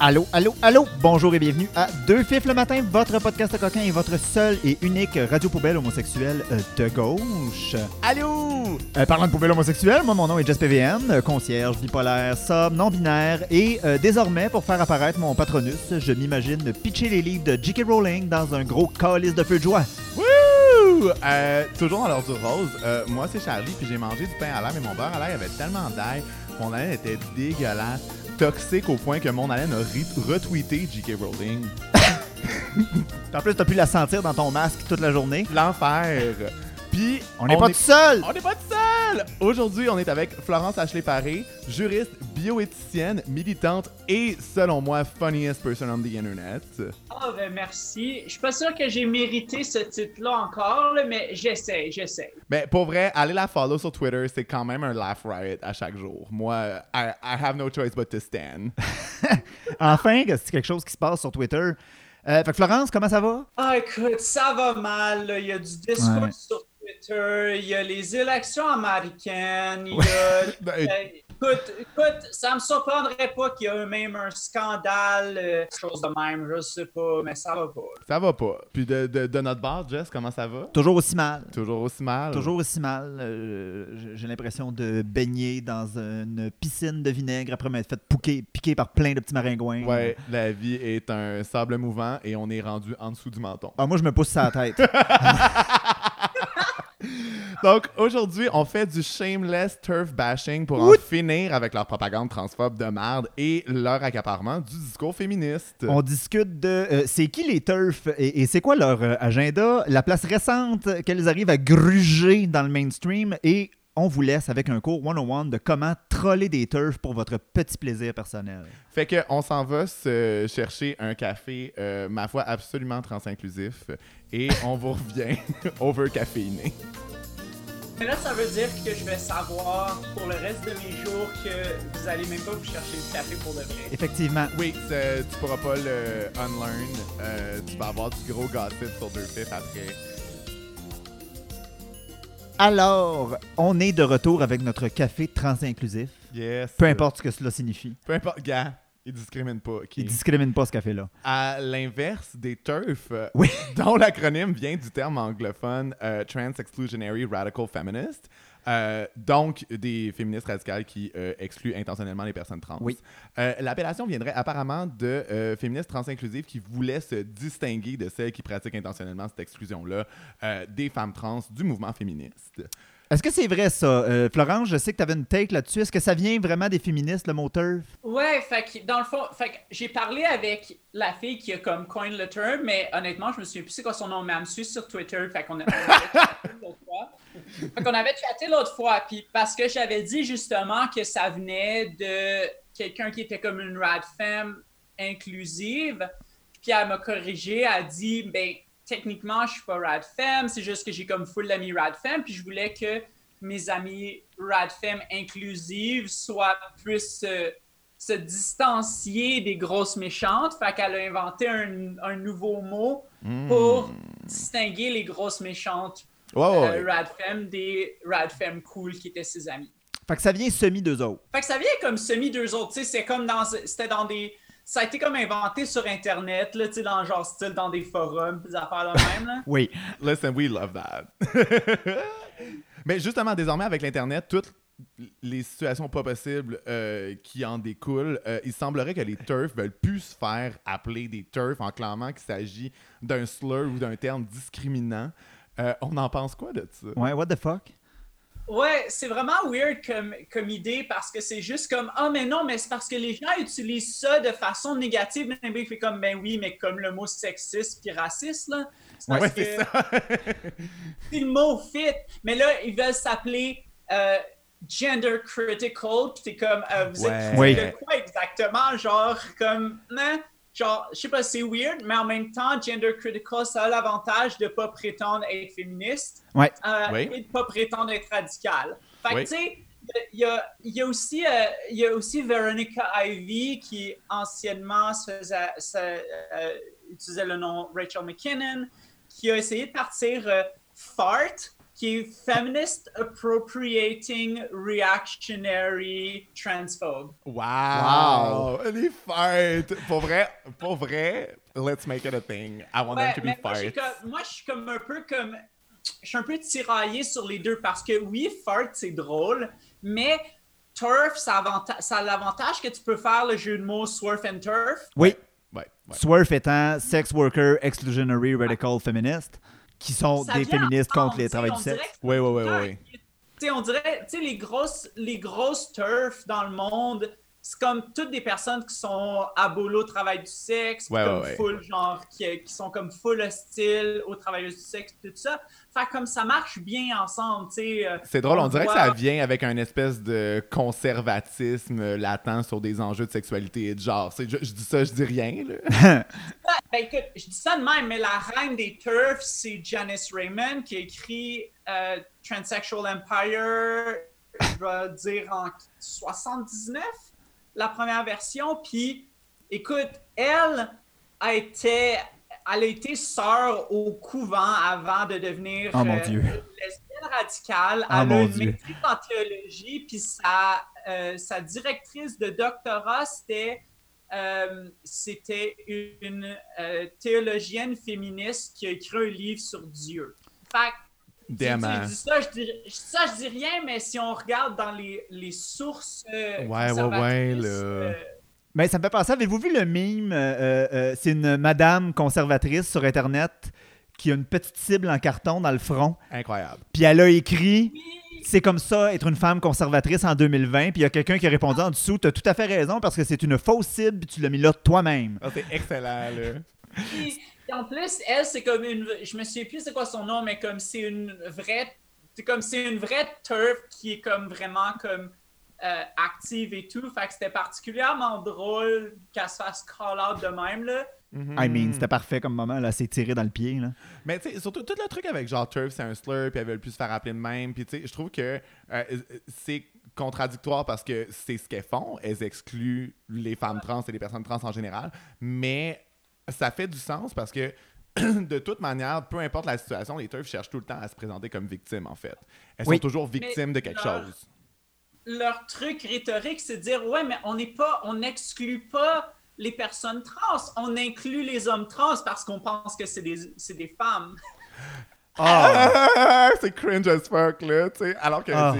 Allô, allô, allô! Bonjour et bienvenue à Deux Fifs le matin, votre podcast coquin et votre seule et unique radio poubelle homosexuelle euh, de gauche. Allô! Euh, parlant de poubelle homosexuelle, moi mon nom est Jess PVN, concierge bipolaire, somme, non-binaire et euh, désormais pour faire apparaître mon patronus, je m'imagine pitcher les livres de J.K. Rowling dans un gros calice de feu de joie. Wouh! Euh, toujours dans l'ordre du rose, euh, moi c'est Charlie, puis j'ai mangé du pain à l'air, mais mon beurre à l'air avait tellement d'ail, mon haleine était dégueulasse, toxique au point que mon haleine a re- retweeté J.K. Rowling. En plus, t'as pu la sentir dans ton masque toute la journée. L'enfer! Puis, On n'est pas tout seul! On n'est pas tout seul! Aujourd'hui, on est avec Florence Ashley Paré, juriste, bioéthicienne, militante et, selon moi, funniest person on the internet. Ah, ben merci. Je suis pas sûr que j'ai mérité ce titre-là encore, là, mais j'essaie, j'essaie. Mais pour vrai, allez la follow sur Twitter, c'est quand même un laugh riot à chaque jour. Moi, I, I have no choice but to stand. Enfin, que c'est quelque chose qui se passe sur Twitter. Euh, fait que Florence, comment ça va? Ah, écoute, ça va mal. là. Il y a du discours Ouais. sur Twitter, il y a les élections américaines, il y a. Ben, Euh, écoute, écoute, ça me surprendrait pas qu'il y ait même un scandale, euh, chose de même, je sais pas, mais ça va pas. ça va pas. Puis de, de, de notre part, Jess, comment ça va? Toujours aussi mal. Toujours aussi mal. Toujours aussi mal. Euh, j'ai- l'impression de baigner dans une piscine de vinaigre après m'être fait piquer, piquer par plein de petits maringouins. Ouais, la vie est un sable mouvant et on est rendu en dessous du menton. Ah, moi, je me pousse ça à la tête. Donc aujourd'hui, on fait du shameless turf bashing pour en finir avec leur propagande transphobe de merde et leur accaparement du discours féministe. On discute de euh, c'est qui les turfs et, et c'est quoi leur euh, agenda, la place récente qu'elles arrivent à gruger dans le mainstream et on vous laisse avec un cours 101 de comment troller des turfs pour votre petit plaisir personnel. Fait que on s'en va se chercher un café, euh, ma foi, absolument trans-inclusif et on vous revient over caféiné. Mais là, ça veut dire que je vais savoir pour le reste de mes jours que vous allez même pas vous chercher le café pour de vrai. Effectivement. Oui, tu pourras pas le unlearn. euh, tu vas avoir du gros gossip sur deux fifs après. Alors, on est de retour avec notre café trans-inclusif. Yes. Peu importe ce que cela signifie. Peu importe, gars. Il discrimine pas. ok? Ils discriminent pas ce café-là. À l'inverse des TERF, euh, Oui. dont l'acronyme vient du terme anglophone euh, Trans Exclusionary Radical Feminist, euh, donc des féministes radicales qui euh, excluent intentionnellement les personnes trans. Oui. Euh, L'appellation viendrait apparemment de féministes trans-inclusives qui voulaient se distinguer de celles qui pratiquent intentionnellement cette exclusion-là des femmes trans du mouvement féministe. Est-ce que c'est vrai ça? Euh, Florence, je sais que tu avais une take là-dessus. Est-ce que ça vient vraiment des féministes, le mot turf? Ouais, fait que dans le fond, j'ai parlé avec la fille qui a comme coin le term, mais honnêtement, je me souviens plus c'est quoi son nom, mais elle me suit sur Twitter, fait qu'on a- on avait chatté l'autre fois. Fait qu'on avait chatté l'autre fois, puis parce que j'avais dit justement que ça venait de quelqu'un qui était comme une rad femme inclusive, puis elle m'a corrigé, elle a dit, ben, techniquement, je suis pas rad femme, c'est juste que j'ai comme full d'amis rad femme, puis je voulais que mes amis rad femme inclusives soient plus euh, se distancier des grosses méchantes. Fait qu'elle a inventé un, un nouveau mot pour distinguer les grosses méchantes ouais. euh, rad femme des rad femmes cool qui étaient ses amis. Fait que ça vient semi deux autres. Fait que ça vient comme semi deux autres, c'est comme dans c'était dans des ça a été comme inventé sur internet là, tu sais dans le genre style dans des forums, des affaires de même là. Oui. Listen, we love that. Mais justement, désormais, avec l'Internet, toutes les situations pas possibles euh, qui en découlent, euh, il semblerait que les turfs veulent plus se faire appeler des turfs en clamant qu'il s'agit d'un slur ou d'un terme discriminant. Euh, on en pense quoi de ça? Ouais, what the fuck? Ouais, c'est vraiment weird comme, comme idée parce que c'est juste comme Ah, mais non, mais c'est parce que les gens utilisent ça de façon négative. Mais il fait comme Ben oui, mais comme le mot sexiste puis raciste, là. C'est Ouais, ça. le mot fit. Mais là, ils veulent s'appeler euh, gender critical. Puis t'es comme euh, Vous êtes Ouais. de quoi exactement? Genre, comme. hein? Genre, je sais pas, c'est weird, mais en même temps, gender critical, ça a l'avantage de pas prétendre être féministe Ouais. euh, Oui. et de pas prétendre être radical. Fait que, Oui. tu sais, il y a, il y, a aussi, euh, il y a aussi Veronica Ivy qui anciennement se faisait, se, euh, utilisait le nom Rachel McKinnon, qui a essayé de partir euh, FART, qui est Feminist Appropriating Reactionary Transphobe. Wow! Les farts! Pour vrai, pour vrai, let's make it a thing. I want Ouais, them to be mais moi, je suis comme un peu comme. Je suis un peu tiraillé sur les deux parce que oui, fart, c'est drôle, mais turf, ça, avanta- ça a l'avantage que tu peux faire le jeu de mots surf and turf. Oui. Ouais, ouais. Swerf étant sex worker, exclusionary, radical feminist, qui sont Ça des féministes contre les on du sexe. un ouais. Tu sais, on dirait, tu sais, les grosses, les grosses turfs dans le monde, c'est comme toutes des personnes qui sont abolos au travail du sexe, Ouais, comme ouais, ouais. full, genre, qui, qui sont comme full hostiles aux travailleurs du sexe, tout ça. Fait comme ça marche bien ensemble, tu sais. euh, C'est drôle, on dirait que ça vient avec un espèce de conservatisme latent sur des enjeux de sexualité et de genre. Je, je dis ça, je dis rien. Là. Ben écoute, je dis ça de même, mais la reine des turfs, c'est Janice Raymond qui a écrit euh, Transsexual Empire, je vais dire en 79, la première version. Puis, écoute, elle a été, elle a été sœur au couvent avant de devenir Oh, mon euh, Dieu. lesbienne radicale. Ah, elle mon a une Dieu. maîtrise en théologie, puis sa, euh, sa directrice de doctorat, c'était euh, c'était une euh, théologienne féministe qui a écrit un livre sur Dieu. Fait que, tu je dis ça, je dis, ça, je dis rien, mais si on regarde dans les, les sources euh, Ouais, ouais, ouais, là. euh, Ben, ça me fait penser, avez-vous vu le mime? euh, euh, c'est une madame conservatrice sur Internet qui a une petite cible en carton dans le front? Incroyable. Puis elle a écrit oui, C'est comme ça être une femme conservatrice en 2020. Puis il y a quelqu'un qui a répondu en dessous Tu as tout à fait raison parce que c'est une fausse cible, puis tu l'as mis là toi-même. Ah, c'est excellent, là. Puis, en plus, elle, c'est comme une. Je me souviens plus c'est quoi son nom, mais comme c'est une vraie. C'est comme c'est une vraie turf qui est comme vraiment comme euh, active et tout. Fait que c'était particulièrement drôle qu'elle se fasse call out de même là. I mean, c'était parfait comme moment. Là, c'est tiré dans le pied. Là. Mais tu sais, surtout tout le truc avec genre turf, c'est un slur, puis elles veulent plus se faire appeler de même. Puis tu sais, je trouve que euh, c'est contradictoire parce que c'est ce qu'elles font. Elles excluent les femmes trans et les personnes trans en général. Mais ça fait du sens parce que de toute manière, peu importe la situation, les turfs cherchent tout le temps à se présenter comme victimes, en fait. Elles Oui. sont toujours victimes de quelque leur- chose. Leur truc rhétorique, c'est de dire ouais, mais on n'est pas, on n'exclut pas les personnes trans, on inclut les hommes trans parce qu'on pense que c'est des, c'est des femmes. Ah! c'est cringe as fuck, là, tu sais. Alors que. Ah.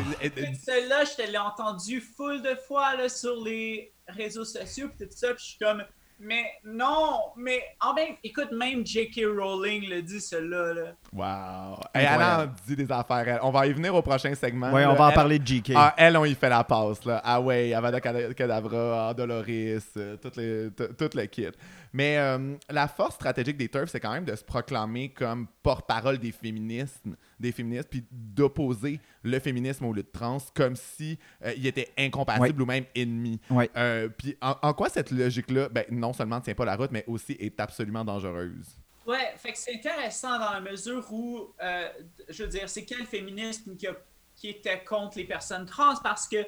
Celle-là, je te l'ai entendu full de fois là, sur les réseaux sociaux, puis tout ça, puis je suis comme, Mais non, mais en même, écoute, même J.K. Rowling le dit, cela. Là. Wow. Hey, elle en dit des affaires. elle. On va y venir au prochain segment. Ouais, on va en Elle- parler de GK. Ah, elle, on y fait la passe, là. Ah ouais, Avada Kedavra, ah, Doloris, euh, tout, les, tout le kit. Mais euh, la force stratégique des TERF, c'est quand même de se proclamer comme porte-parole des féminismes, des féministes, puis d'opposer le féminisme aux luttes trans comme si euh, il était incompatible ou même ennemi. Ouais. Euh, puis en, en quoi cette logique-là, ben, non seulement ne tient pas la route, mais aussi est absolument dangereuse? Ouais, fait que c'est intéressant dans la mesure où, euh, je veux dire, c'est quel féminisme qui, a- qui était contre les personnes trans parce que,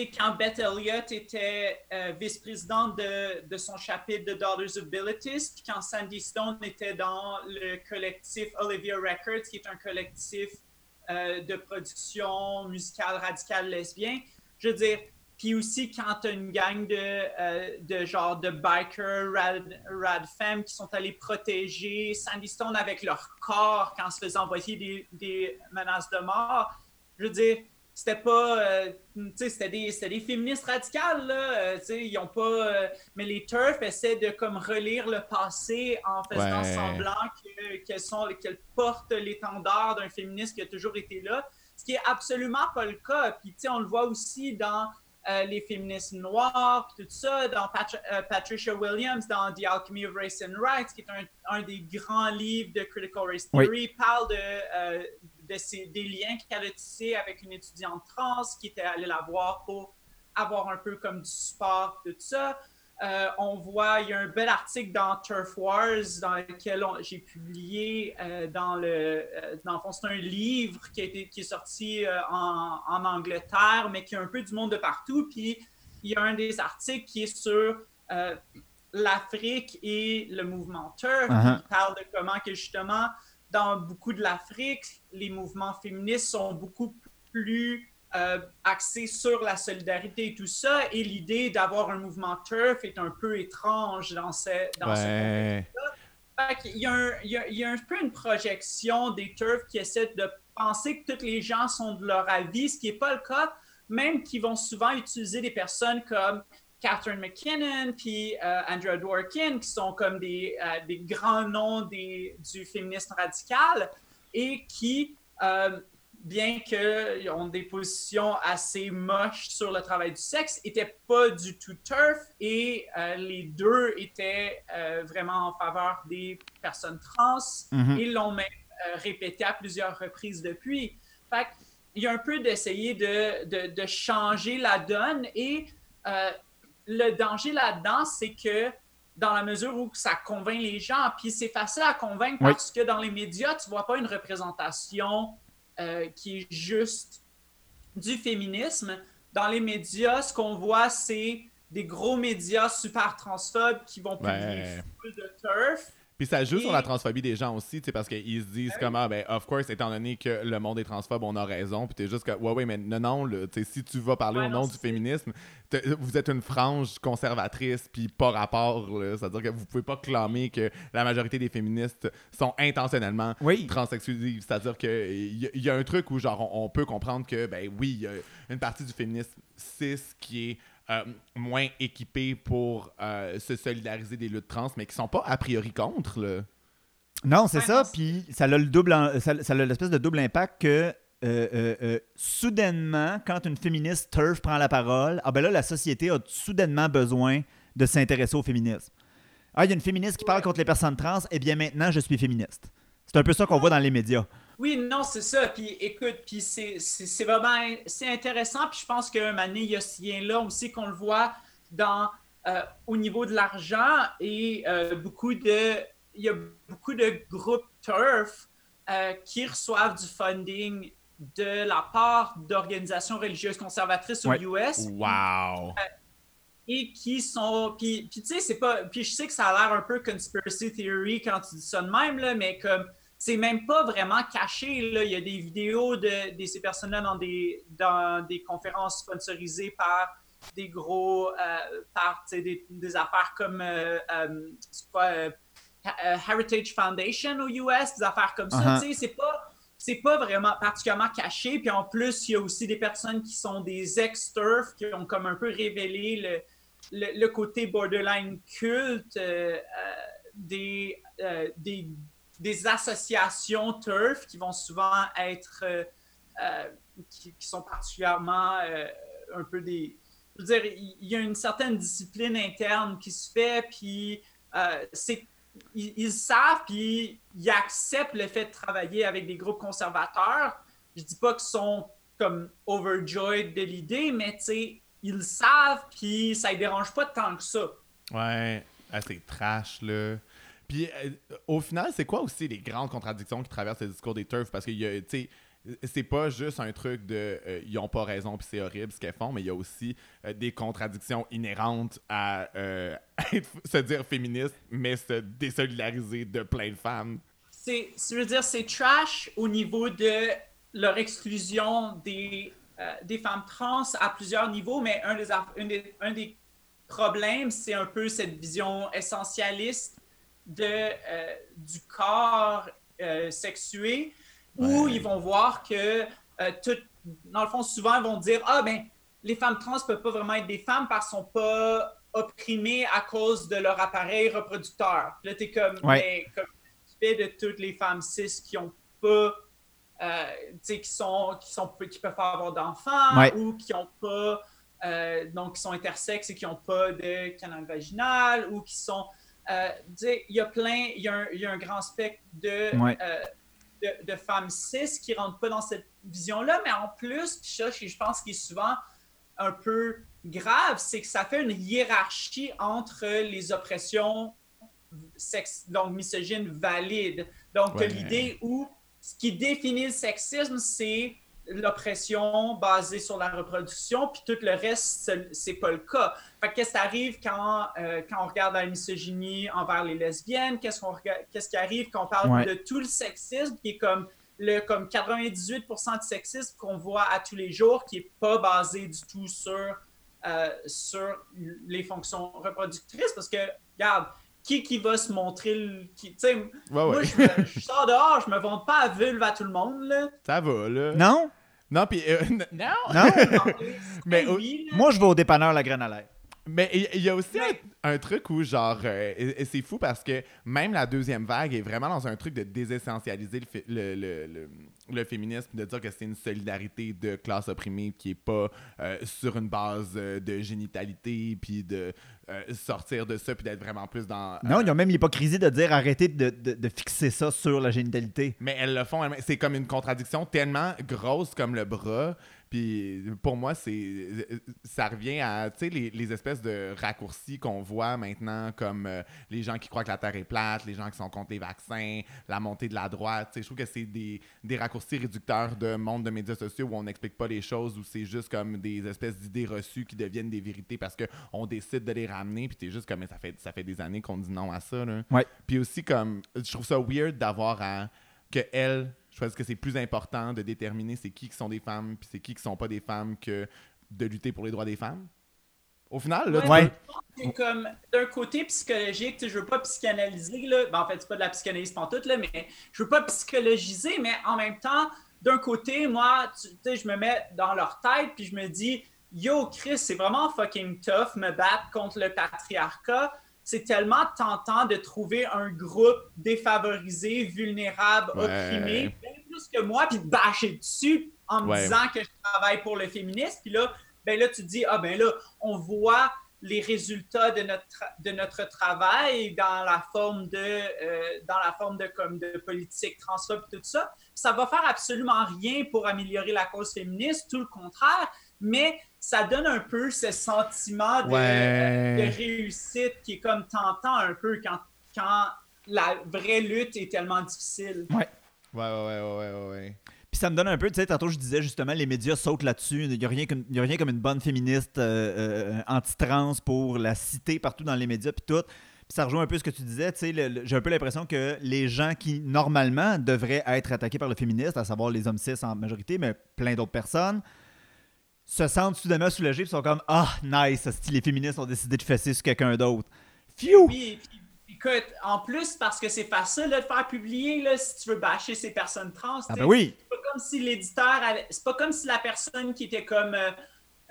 quand Beth Elliott était euh, vice-présidente de, son chapitre de Daughters of Bilitis, puis quand Sandy Stone était dans le collectif Olivia Records, qui est un collectif euh, de production musicale radicale lesbien, je veux dire, puis aussi, quand tu as une gang de, euh, de genre de bikers, rad, femmes qui sont allés protéger Sandy Stone avec leur corps quand se faisaient envoyer des menaces de mort, je veux dire, c'était pas. euh, tu sais, c'était des, c'était des féministes radicales, là. euh, tu sais, ils ont pas. euh, mais les TERF essaient de comme relire le passé en faisant Ouais. semblant que- qu'elles sont qu'elles portent l'étendard d'un féministe qui a toujours été là. Ce qui est absolument pas le cas. Puis, tu sais, on le voit aussi dans les féministes noirs, puis tout ça, dans Pat- Patricia Williams, dans The Alchemy of Race and Rights, qui est un, un des grands livres de Critical Race Oui. Theory, parle de, de ces, des liens qu'elle a tissés avec une étudiante trans qui était allée la voir pour avoir un peu comme du support, tout ça. Euh, on voit, il y a un bel article dans Turf Wars dans lequel j'ai publié euh, dans le, euh, dans le fond, c'est un livre qui, a été, qui est sorti euh, en, en Angleterre, mais qui a un peu du monde de partout. Puis il y a un des articles qui est sur l'Afrique et le mouvement Turf. Uh-huh. Il parle de comment que justement, dans beaucoup de l'Afrique, les mouvements féministes sont beaucoup plus euh, axés sur la solidarité et tout ça. Et l'idée d'avoir un mouvement turf est un peu étrange dans ce, dans ce Ouais. a, un, il y a- il y a un peu une projection des turfs qui essaient de penser que tous les gens sont de leur avis, ce qui n'est pas le cas, même qui vont souvent utiliser des personnes comme Catherine McKinnon puis euh, Andrea Dworkin, qui sont comme des, euh, des grands noms des, du féminisme radical et qui, euh, bien qu'ils ont des positions assez moches sur le travail du sexe, n'étaient pas du tout turf et les deux étaient vraiment en faveur des personnes trans. Mhm. Ils l'ont même répété à plusieurs reprises depuis. Fait il y a un peu d'essayer de, de, de changer la donne et le danger là-dedans, c'est que dans la mesure où ça convainc les gens, puis c'est facile à convaincre Oui. parce que dans les médias, tu vois pas une représentation euh, qui est juste du féminisme. Dans les médias, ce qu'on voit, c'est des gros médias super transphobes qui vont publier Ouais. full de turf. Puis ça joue Et- sur la transphobie des gens aussi, parce qu'ils se disent comme, ah, ben, of course, étant donné que le monde est transphobe, on a raison. Puis t'es juste que, ouais, ouais, mais non, non, si tu vas parler Ouais, au non, nom du féminisme, vous êtes une frange conservatrice, puis pas rapport. C'est-à-dire que vous pouvez pas clamer que la majorité des féministes sont intentionnellement Oui. transsexuelles. C'est-à-dire qu'il y, a- y a un truc où, genre, on, on peut comprendre que, ben oui, il y a une partie du féminisme cis qui est euh, moins équipée pour euh, se solidariser des luttes trans, mais qui sont pas a priori contre, là. Non, c'est Ouais, ça. Puis ça a le double, en- ça, ça a l'espèce de double impact que euh, euh, euh, soudainement, quand une féministe turf prend la parole, ah ben là, la société a soudainement besoin de s'intéresser au féminisme. Ah, il y a une féministe qui parle contre les personnes trans, eh bien maintenant, je suis féministe. C'est un peu ça qu'on voit dans les médias. Oui, non, c'est ça. Puis écoute, puis c'est c'est- c'est vraiment c'est intéressant. Puis je pense qu'un moment donné, il y a ce lien-là aussi qu'on le voit dans, euh, au niveau de l'argent et euh, beaucoup de. Il y a beaucoup de groupes turf euh, qui reçoivent du funding de la part d'organisations religieuses conservatrices Ouais. aux US Wow! et qui sont puis, puis tu sais c'est pas puis je sais que ça a l'air un peu conspiracy theory quand tu dis ça de même là mais comme c'est même pas vraiment caché là il y a des vidéos de, de ces personnes là dans des dans des conférences sponsorisées par des gros euh, par des, des affaires comme euh, euh, quoi Heritage Foundation aux US des affaires comme ça Uh-huh. c'est pas c'est pas vraiment particulièrement caché. Puis en plus, il y a aussi des personnes qui sont des ex-turf qui ont comme un peu révélé le, le, le côté borderline culte euh, des, euh, des, des associations turf qui vont souvent être, euh, euh, qui, sont particulièrement euh, un peu des, je veux dire, il y a une certaine discipline interne qui se fait, puis c'est ils, savent, puis ils acceptent le fait de travailler avec des groupes conservateurs. Je dis pas qu'ils sont comme overjoyed de l'idée, mais ils savent, puis ça ne dérange pas tant que ça. Ouais, ah, c'est trash, là. Puis, euh, au final, c'est quoi aussi les grandes contradictions qui traversent le discours des turfs? Parce que, tu sais, c'est pas juste un truc de euh, ils ont pas raison puis c'est horrible ce qu'elles font, mais il y a aussi euh, des contradictions inhérentes à se dire féministe, mais se désolidariser de plein de femmes. c'est, je veux dire, c'est trash au niveau de leur exclusion des, femmes trans à plusieurs niveaux, mais un des problèmes, c'est un peu cette vision essentialiste de, euh, du corps euh, sexué, où Ouais. ils vont voir que, euh, tout, dans le fond, souvent, ils vont dire Ah, ben, les femmes trans ne peuvent pas vraiment être des femmes parce qu'elles ne sont pas opprimées à cause de leur appareil reproducteur. Là, tu es comme, Ouais. mais comme tu fais de toutes les femmes cis qui ont pas, qui sont, qui sont, qui peuvent pas avoir d'enfants Ouais. ou qui ont pas, euh, donc qui sont intersexes et qui n'ont pas de canal vaginal ou qui sont, il y a plein, il y, a un- il y a un grand spectre de, Ouais. euh, de, de femmes cis qui rentrent pas dans cette vision-là, mais en plus, ça, je pense qu'il est souvent un peu grave, c'est que ça fait une hiérarchie entre les oppressions sex, donc misogynes valides. Donc, Ouais. l'idée où ce qui définit le sexisme, c'est l'oppression basée sur la reproduction, puis tout le reste, c'est- pas le cas. Qu'est-ce qui arrive quand, euh, quand on regarde la misogynie envers les lesbiennes? Qu'est-ce, qu'on qu'est-ce qui arrive quand on parle Ouais. de tout le sexisme, qui est comme, le, comme 98% de sexisme qu'on voit à tous les jours, qui est pas basé du tout sur, euh, sur les fonctions reproductrices? Parce que, regarde, qui qui va se montrer le... qui- Tu sais, Ouais, moi, ouais. je, sors dehors, je me vante pas à vulve à tout le monde, là. Ça va, là. Non? Non, puis. euh, Non! Non? Mais oui, là. Moi, je vais au dépanneur La Grenalaire. Mais il y a aussi Mais- un, un truc où, genre, euh, et- et c'est fou parce que même la deuxième vague est vraiment dans un truc de désessentialiser le, le, le- le féminisme, de dire que c'est une solidarité de classe opprimée qui est pas euh, sur une base euh, de génitalité, puis de euh, sortir de ça, puis d'être vraiment plus dans. Non, euh, ils ont même l'hypocrisie de dire arrêtez de, de- de fixer ça sur la génitalité. mais elles le font. C'est comme une contradiction tellement grosse comme le bras. Puis pour moi, c'est ça revient à tu sais, les, les espèces de raccourcis qu'on voit maintenant, comme euh, les gens qui croient que la Terre est plate, les gens qui sont contre les vaccins, la montée de la droite. Je trouve que c'est des, des raccourcis réducteurs de monde de médias sociaux où on n'explique pas les choses, où c'est juste comme des espèces d'idées reçues qui deviennent des vérités parce qu'on décide de les ramener. Puis t'es juste comme, mais ça fait, ça fait des années qu'on dit non à ça. Là. Ouais. Puis aussi, comme, je trouve ça weird d'avoir à. que elle, je pense que c'est plus important de déterminer c'est qui qui sont des femmes, puis c'est qui qui sont pas des femmes que de lutter pour les droits des femmes. Au final, là, tu Ouais. comme d'un côté psychologique, je veux pas psychanalyser, là. Ben, en fait, c'est pas de la psychanalyse pantoute, là, mais je veux pas psychologiser, mais en même temps, d'un côté, moi, tu tu sais, je me mets dans leur tête, puis je me dis, yo, Chris, c'est vraiment fucking tough me battre contre le patriarcat. C'est tellement tentant de trouver un groupe défavorisé, vulnérable, Ouais. opprimé, bien plus que moi, puis de bâcher dessus en me Ouais. disant que je travaille pour le féminisme. Puis là, ben là, tu te dis, ah ben là, on voit les résultats de notre, de notre travail dans la forme de, euh, dans la forme de, comme de politique transphobe et tout ça. Ça va faire absolument rien pour améliorer la cause féministe, tout le contraire, mais ça donne un peu ce sentiment de, Ouais. de réussite qui est comme tentant un peu quand, quand la vraie lutte est tellement difficile. Ouais, ouais, ouais, ouais, ouais, ouais. Puis ça me donne un peu, tu sais, tantôt je disais justement, les médias sautent là-dessus. Il n'y a, rien comme- il y a rien comme une bonne féministe euh, euh, anti-trans pour la citer partout dans les médias, puis tout. Puis ça rejoint un peu ce que tu disais, tu sais, j'ai un peu l'impression que les gens qui, normalement, devraient être attaqués par le féministe, à savoir les hommes cis en majorité, mais plein d'autres personnes, se sentent soudainement soulagés, puis sont comme « Ah, nice, si les féministes ont décidé de fesser sur quelqu'un d'autre. » Phew! Puis, puis, écoute, en plus, parce que c'est facile de faire publier, là, si tu veux bâcher ces personnes trans, Ah ben oui! c'est pas comme si l'éditeur, avait- c'est pas comme si la personne qui était comme, euh,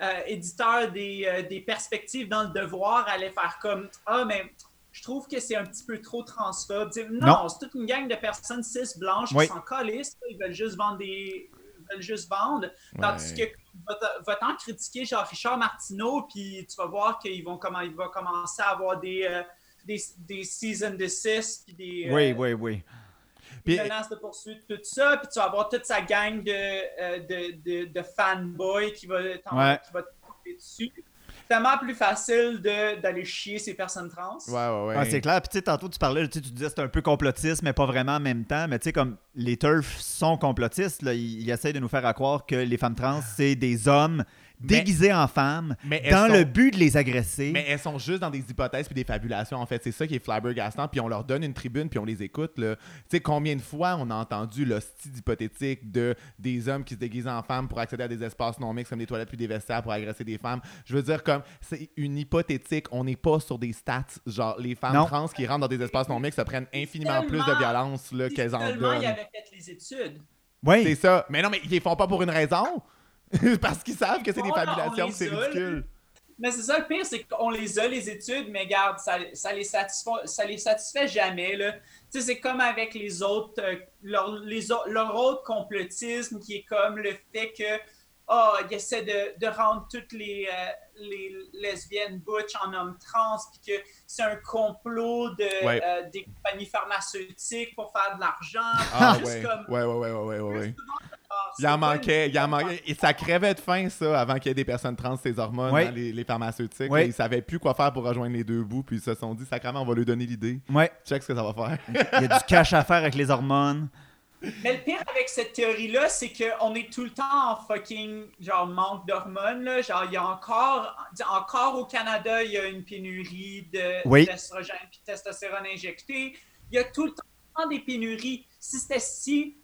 euh, éditeur des, euh, des perspectives dans le devoir allait faire comme Ah, mais je trouve que c'est un petit peu trop transphobe. Non, Non. c'est toute une gang de personnes cis blanches Oui. qui s'en calissent. Ils veulent juste vendre des. Veulent juste vendre. Tandis que va- va-t'en critiquer genre Richard Martineau, puis tu vas voir qu'il vont comment il va commencer à avoir des, euh, des, des seasons de 6 puis des, euh, Oui, oui, oui. Puis- menaces de poursuite, tout ça, puis tu vas avoir toute sa gang de, euh, de, de, de fanboys qui va t'en- Ouais. qui va te tomber dessus. C'est tellement plus facile de- d'aller chier ces personnes trans. Ouais, ouais, ouais. Ah, c'est clair. Puis tu sais, tantôt, tu parlais, tu sais, tu disais que c'est un peu complotiste, mais pas vraiment en même temps. Mais tu sais, comme les turfs sont complotistes, là, ils, ils essayent de nous faire à croire que les femmes trans, c'est des hommes Mais- déguisés en femmes dans sont- le but de les agresser. Mais elles sont juste dans des hypothèses puis des fabulations, en fait. C'est ça qui est flabbergastant. Puis on leur donne une tribune, puis on les écoute. là. Tu sais, combien de fois on a entendu l'hostie d'hypothétique de des hommes qui se déguisent en femmes pour accéder à des espaces non mixtes comme des toilettes puis des vestiaires pour agresser des femmes? Je veux dire, comme, c'est une hypothétique. On n'est pas sur des stats. Genre, les femmes Non. trans qui rentrent dans des espaces non mixtes se prennent infiniment plus de violence qu'elles en seulement ils donnent. avaient fait les études. oui. C'est ça. Mais non, mais ils les font pas pour une raison. Parce qu'ils savent que c'est des Oh fabulations, c'est ridicule. Mais c'est ça le pire, c'est qu'on les a, les études, mais regarde, ça, ça, les, satisfait, ça les satisfait jamais. là. Tu sais, c'est comme avec les autres, euh, leur, les au- leur autre complotisme qui est comme le fait que, oh, ils essaient de, de rendre toutes les, euh, les lesbiennes butch en hommes trans, puis que c'est un complot de, Ouais. euh, des compagnies pharmaceutiques pour faire de l'argent. Ah ouais. comme- ouais, ouais, ouais, ouais, ouais, Il en manquait, il en manquait. Et ça crevait de faim, ça, avant qu'il y ait des personnes trans, ces hormones, Ouais. dans les, les pharmaceutiques. Là. Ils savaient plus quoi faire pour rejoindre les deux bouts, puis ils se sont dit, sacrément, on va lui donner l'idée. Ouais. Check ce que ça va faire. Il y a du cash à faire avec les hormones. Mais le pire avec cette théorie-là, c'est qu'on est tout le temps en fucking genre manque d'hormones. là. Genre, il y a encore, encore au Canada, il y a une pénurie de Oui. et de testostérone injecté. Il y a tout le temps des pénuries. Si c'était si,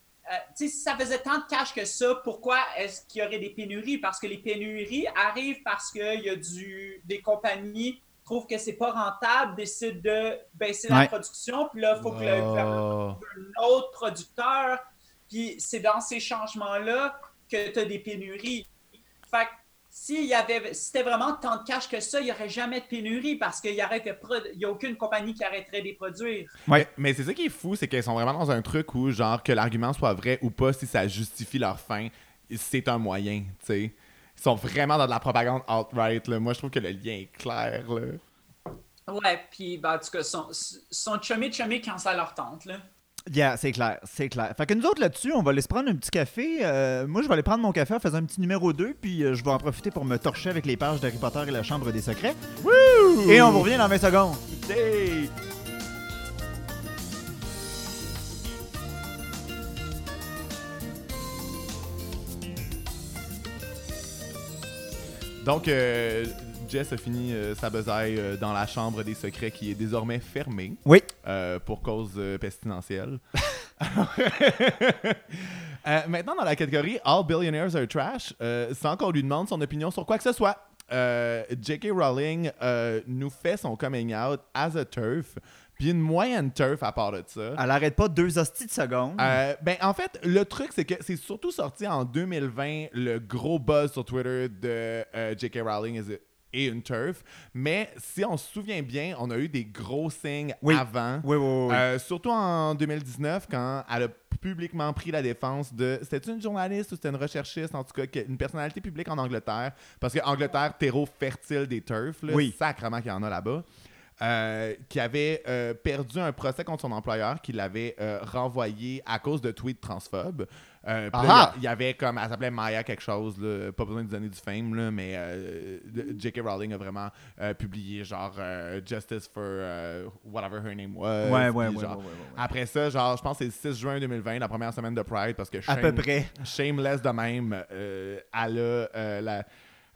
si ça faisait tant de cash que ça, pourquoi est-ce qu'il y aurait des pénuries? Parce que les pénuries arrivent parce qu'il y a du, des compagnies trouvent que c'est pas rentable, décident de baisser Ouais. la production, puis là, il faut que le gouvernement Oh. un autre producteur. Puis c'est dans ces changements-là que tu as des pénuries. Fait que s'il y avait, si c'était vraiment tant de cash que ça, il n'y aurait jamais de pénurie parce qu'il n'y a aucune compagnie qui arrêterait de les produire. Ouais. Mais c'est ça qui est fou, c'est qu'elles sont vraiment dans un truc où, genre, que l'argument soit vrai ou pas, si ça justifie leur fin, c'est un moyen, tu sais. Ils sont vraiment dans de la propagande outright, là. Moi, je trouve que le lien est clair, là. Ouais, puis ben, en tout cas, son, son chummy chummy quand ça leur tente, là. Yeah, c'est clair, c'est clair. Fait que nous autres là-dessus, on va aller se prendre un petit café. Euh, moi, je vais aller prendre mon café en faisant un petit numéro 2, puis euh, je vais en profiter pour me torcher avec les pages d'Harry Potter et la Chambre des Secrets. Et on vous revient dans 20 secondes. Donc, euh, Jess a fini euh, sa besaille euh, dans la chambre des secrets qui est désormais fermée Oui. pour cause pestilentielle. Maintenant, dans la catégorie All Billionaires Are Trash, sans qu'on lui demande son opinion sur quoi que ce soit, J.K. Rowling nous fait son coming out as a turf, puis une moyenne turf à part de ça. Elle arrête pas deux hosties de secondes. Euh, ben, en fait, le truc, c'est que c'est surtout sorti en 2020, le gros buzz sur Twitter de euh, J.K. Rowling et une turf. Mais si on se souvient bien, on a eu des gros signes Oui. avant. oui, oui. Euh, surtout en 2019, quand elle a publiquement pris la défense de. C'était une journaliste ou c'était une recherchiste, en tout cas, une personnalité publique en Angleterre. Parce que Angleterre, terreau fertile des turfs, là, Oui. sacrement qu'il y en a là-bas. Euh, qui avait euh, perdu un procès contre son employeur qui l'avait euh, renvoyé à cause de tweets transphobes. Il y avait comme, elle s'appelait Maya quelque chose, là, pas besoin de donner du fame, là, mais J.K. Rowling a vraiment publié genre Justice for whatever her name was. ouais, ouais, ouais, genre. Après ça, genre, je pense que c'est le 6 juin 2020, la première semaine de Pride, parce que À peu près. Shameless de même, elle, a, la-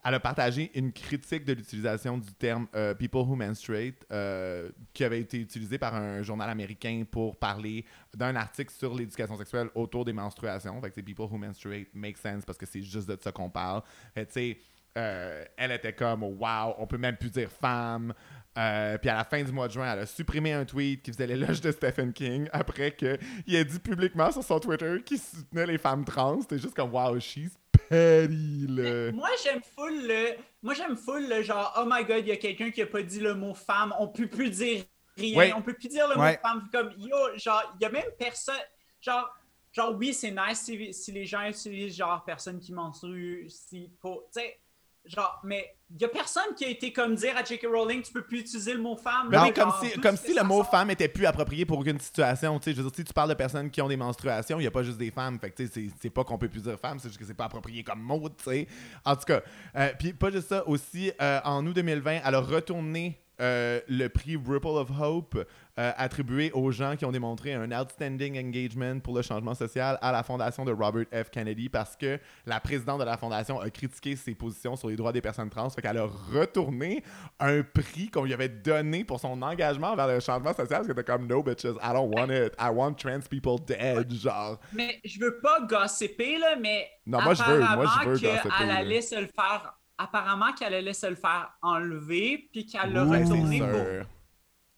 elle a partagé une critique de l'utilisation du terme euh, People Who Menstruate euh, qui avait été utilisé par un journal américain pour parler d'un article sur l'éducation sexuelle autour des menstruations. Fait que c'est People Who Menstruate make sense parce que c'est juste de ça qu'on parle. Fait tu sais, euh, elle était comme Wow, on peut même plus dire femme. Puis à la fin du mois de juin, elle a supprimé un tweet qui faisait l'éloge de Stephen King après qu'il ait dit publiquement sur son Twitter qu'il soutenait les femmes trans. C'était juste comme Wow, she's Moi, j'aime full le. Moi, j'aime full le genre, oh my god, il y a quelqu'un qui a pas dit le mot femme, on peut plus dire rien, Ouais. on peut plus dire le Ouais. mot femme. Comme, yo, genre, il y a même personne. Genre, genre oui, c'est nice si, si les gens utilisent genre personne qui menstrue, si pour. Tu sais, genre, mais il y a personne qui a été comme dire à J.K. Rowling, tu peux plus utiliser le mot femme. Là, oui, comme si, comme si le mot femme était plus approprié pour aucune situation. Tu sais, je veux dire, si tu parles de personnes qui ont des menstruations, il n'y a pas juste des femmes. Fait que tu sais, c'est- c'est pas qu'on peut plus dire femme, c'est juste que c'est pas approprié comme mot, tu sais. En tout cas, euh, puis pas juste ça, aussi, euh, en août 2020, elle a retourné euh, le prix Ripple of Hope euh, attribué aux gens qui ont démontré un outstanding engagement pour le changement social à la fondation de Robert F. Kennedy parce que la présidente de la fondation a critiqué ses positions sur les droits des personnes trans. Fait qu'elle a retourné un prix qu'on lui avait donné pour son engagement vers le changement social. Parce que était comme, no bitches, I don't want it. I want trans people dead. Genre, Mais je veux pas gossiper, là, mais. Non, moi, je veux- moi, je veux que gossiper, Elle allait se le faire. Apparemment qu'elle allait se le faire enlever, puis qu'elle l'a Ouais, retourné pour, sûr.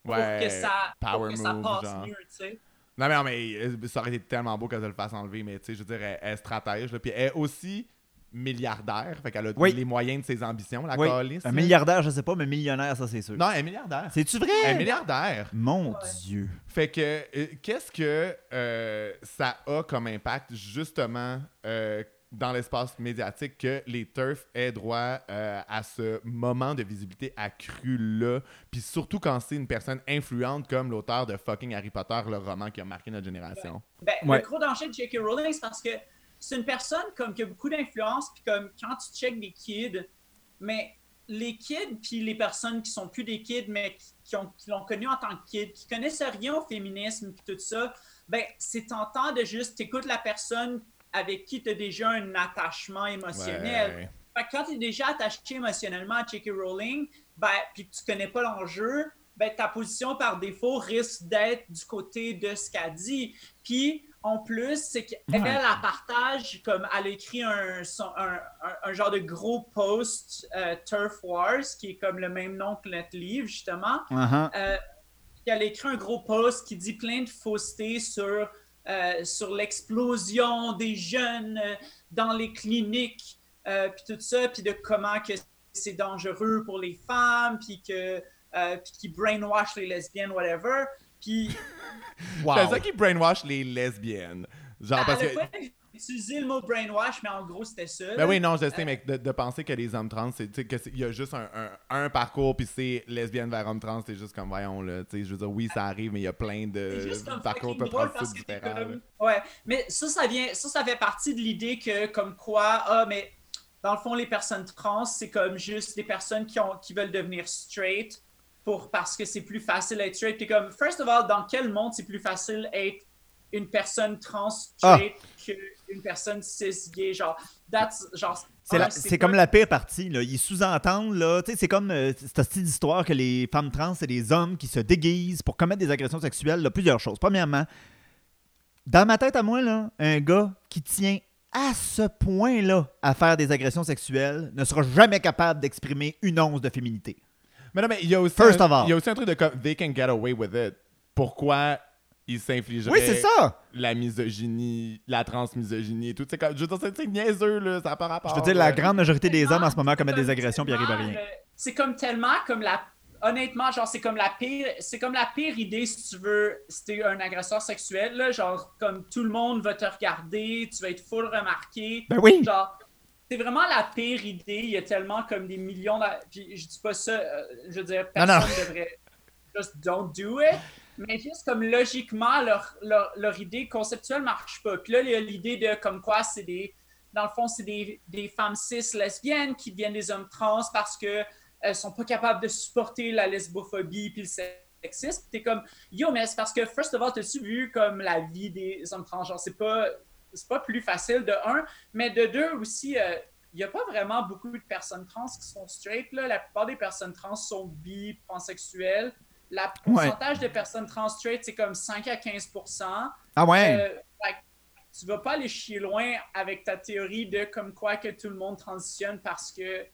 pour Ouais, que ça, pour que ça passe genre. mieux, tu sais. Non, mais, non, mais euh, ça aurait été tellement beau qu'elle se le fasse enlever, mais tu sais, je veux dire, elle, elle est stratège, là, puis elle est aussi milliardaire, fait qu'elle a Oui. les moyens de ses ambitions, la Oui. calice, Un milliardaire, je sais pas, mais millionnaire, ça, c'est sûr. Non, elle est milliardaire. C'est-tu vrai? Elle est milliardaire. Mon Dieu. Fait que, euh, qu'est-ce que euh, ça a comme impact, justement, euh, dans l'espace médiatique, que les TERF aient droit euh, à ce moment de visibilité accru-là, puis surtout quand c'est une personne influente comme l'auteur de fucking Harry Potter, le roman qui a marqué notre génération. Ben, Ouais. Le gros danger de J.K. Rowling, c'est parce que c'est une personne comme qui a beaucoup d'influence, puis comme quand tu checkes des kids, mais les kids, puis les personnes qui sont plus des kids, mais qui, qui ont, qui l'ont connu en tant que kid, qui connaissent rien au féminisme, puis tout ça, ben c'est tentant de juste t'écoutes la personne avec qui tu as déjà un attachement émotionnel. Ouais. Fait que quand tu es déjà attaché émotionnellement à J.K. Rowling, ben, puis que tu connais pas l'enjeu, ben, ta position par défaut risque d'être du côté de ce qu'elle dit. Puis, en plus, c'est qu'elle Ouais. elle la partage, comme elle a écrit un, son- un, un- un genre de gros post euh, Turf Wars, qui est comme le même nom que notre livre, justement. Uh-huh. Euh, puis elle a écrit un gros post qui dit plein de faussetés sur, euh, sur l'explosion des jeunes euh, dans les cliniques, euh, puis tout ça, puis de comment que c'est dangereux pour les femmes, puis que euh, puis qui brainwash les lesbiennes, whatever. Puis C'est ça qui brainwash les lesbiennes. Genre, parce que. Utilisé le mot brainwash, mais en gros, c'était ça. Ben oui, non, je sais, mais de, de penser que les hommes trans, c'est, que y a juste un, un, un parcours, puis c'est lesbienne vers homme trans, c'est juste comme, voyons, là, tu sais, je veux dire, oui, ça arrive, mais il y a plein de juste comme parcours que t'es différents. comme-. Ouais, mais ça, ça vient, ça, ça fait partie de l'idée que, comme quoi, ah, mais dans le fond, les personnes trans, c'est comme juste des personnes qui, ont, qui veulent devenir straight pour, parce que c'est plus facile d'être straight. Puis comme, first of all, dans quel monde c'est plus facile d'être une personne trans straight qu'une personne cis gay? Genre, that's, genre, C'est, la- c'est comme la pire partie. Là. Ils sous-entendent, là, tu sais, c'est comme euh, cette petite histoire que les femmes trans, c'est des hommes qui se déguisent pour commettre des agressions sexuelles. Là, plusieurs choses. Premièrement, dans ma tête à moi, là, un gars qui tient à ce point-là à faire des agressions sexuelles ne sera jamais capable d'exprimer une once de féminité. Mais non, mais il y a aussi, First un, of all. il y a aussi un truc de comme, they can get away with it. Pourquoi ils s'infligeraient Oui, c'est ça! la misogynie, la transmisogynie et tout. C'est comme, je veux dire, c'est niaiseux, là, ça n'a pas rapport. Je veux dire, la grande majorité des hommes en ce moment commettent des agressions puis arrivent à rien. le- C'est comme tellement comme la. Honnêtement, genre, c'est comme la pire. C'est comme la pire idée si tu veux. Si t'es un agresseur sexuel, là. Genre, comme tout le monde va te regarder, tu vas être full remarqué. Ben oui! Genre, c'est vraiment la pire idée. Il y a tellement comme des millions. d'a- Puis je dis pas ça. euh, je veux dire, Non, personne non. devrait. Just don't do it. Mais juste comme logiquement, leur, leur, leur idée conceptuelle marche pas. Puis là, il y a l'idée de comme quoi c'est des. Dans le fond, c'est des, des femmes cis lesbiennes qui deviennent des hommes trans parce que elles sont pas capables de supporter la lesbophobie puis le sexisme. T'es comme, yo, mais c'est parce que, first of all, t'as-tu vu comme la vie des hommes trans? Genre, c'est pas, pas plus facile de un, mais de deux aussi, euh, il y a pas vraiment beaucoup de personnes trans qui sont straight. Là. La plupart des personnes trans sont bi, pansexuelles. Le Ouais. pourcentage de personnes trans straight, c'est comme 5 à 15 Ah ouais! euh, que tu vas pas aller chier loin avec ta théorie de comme quoi que tout le monde transitionne parce que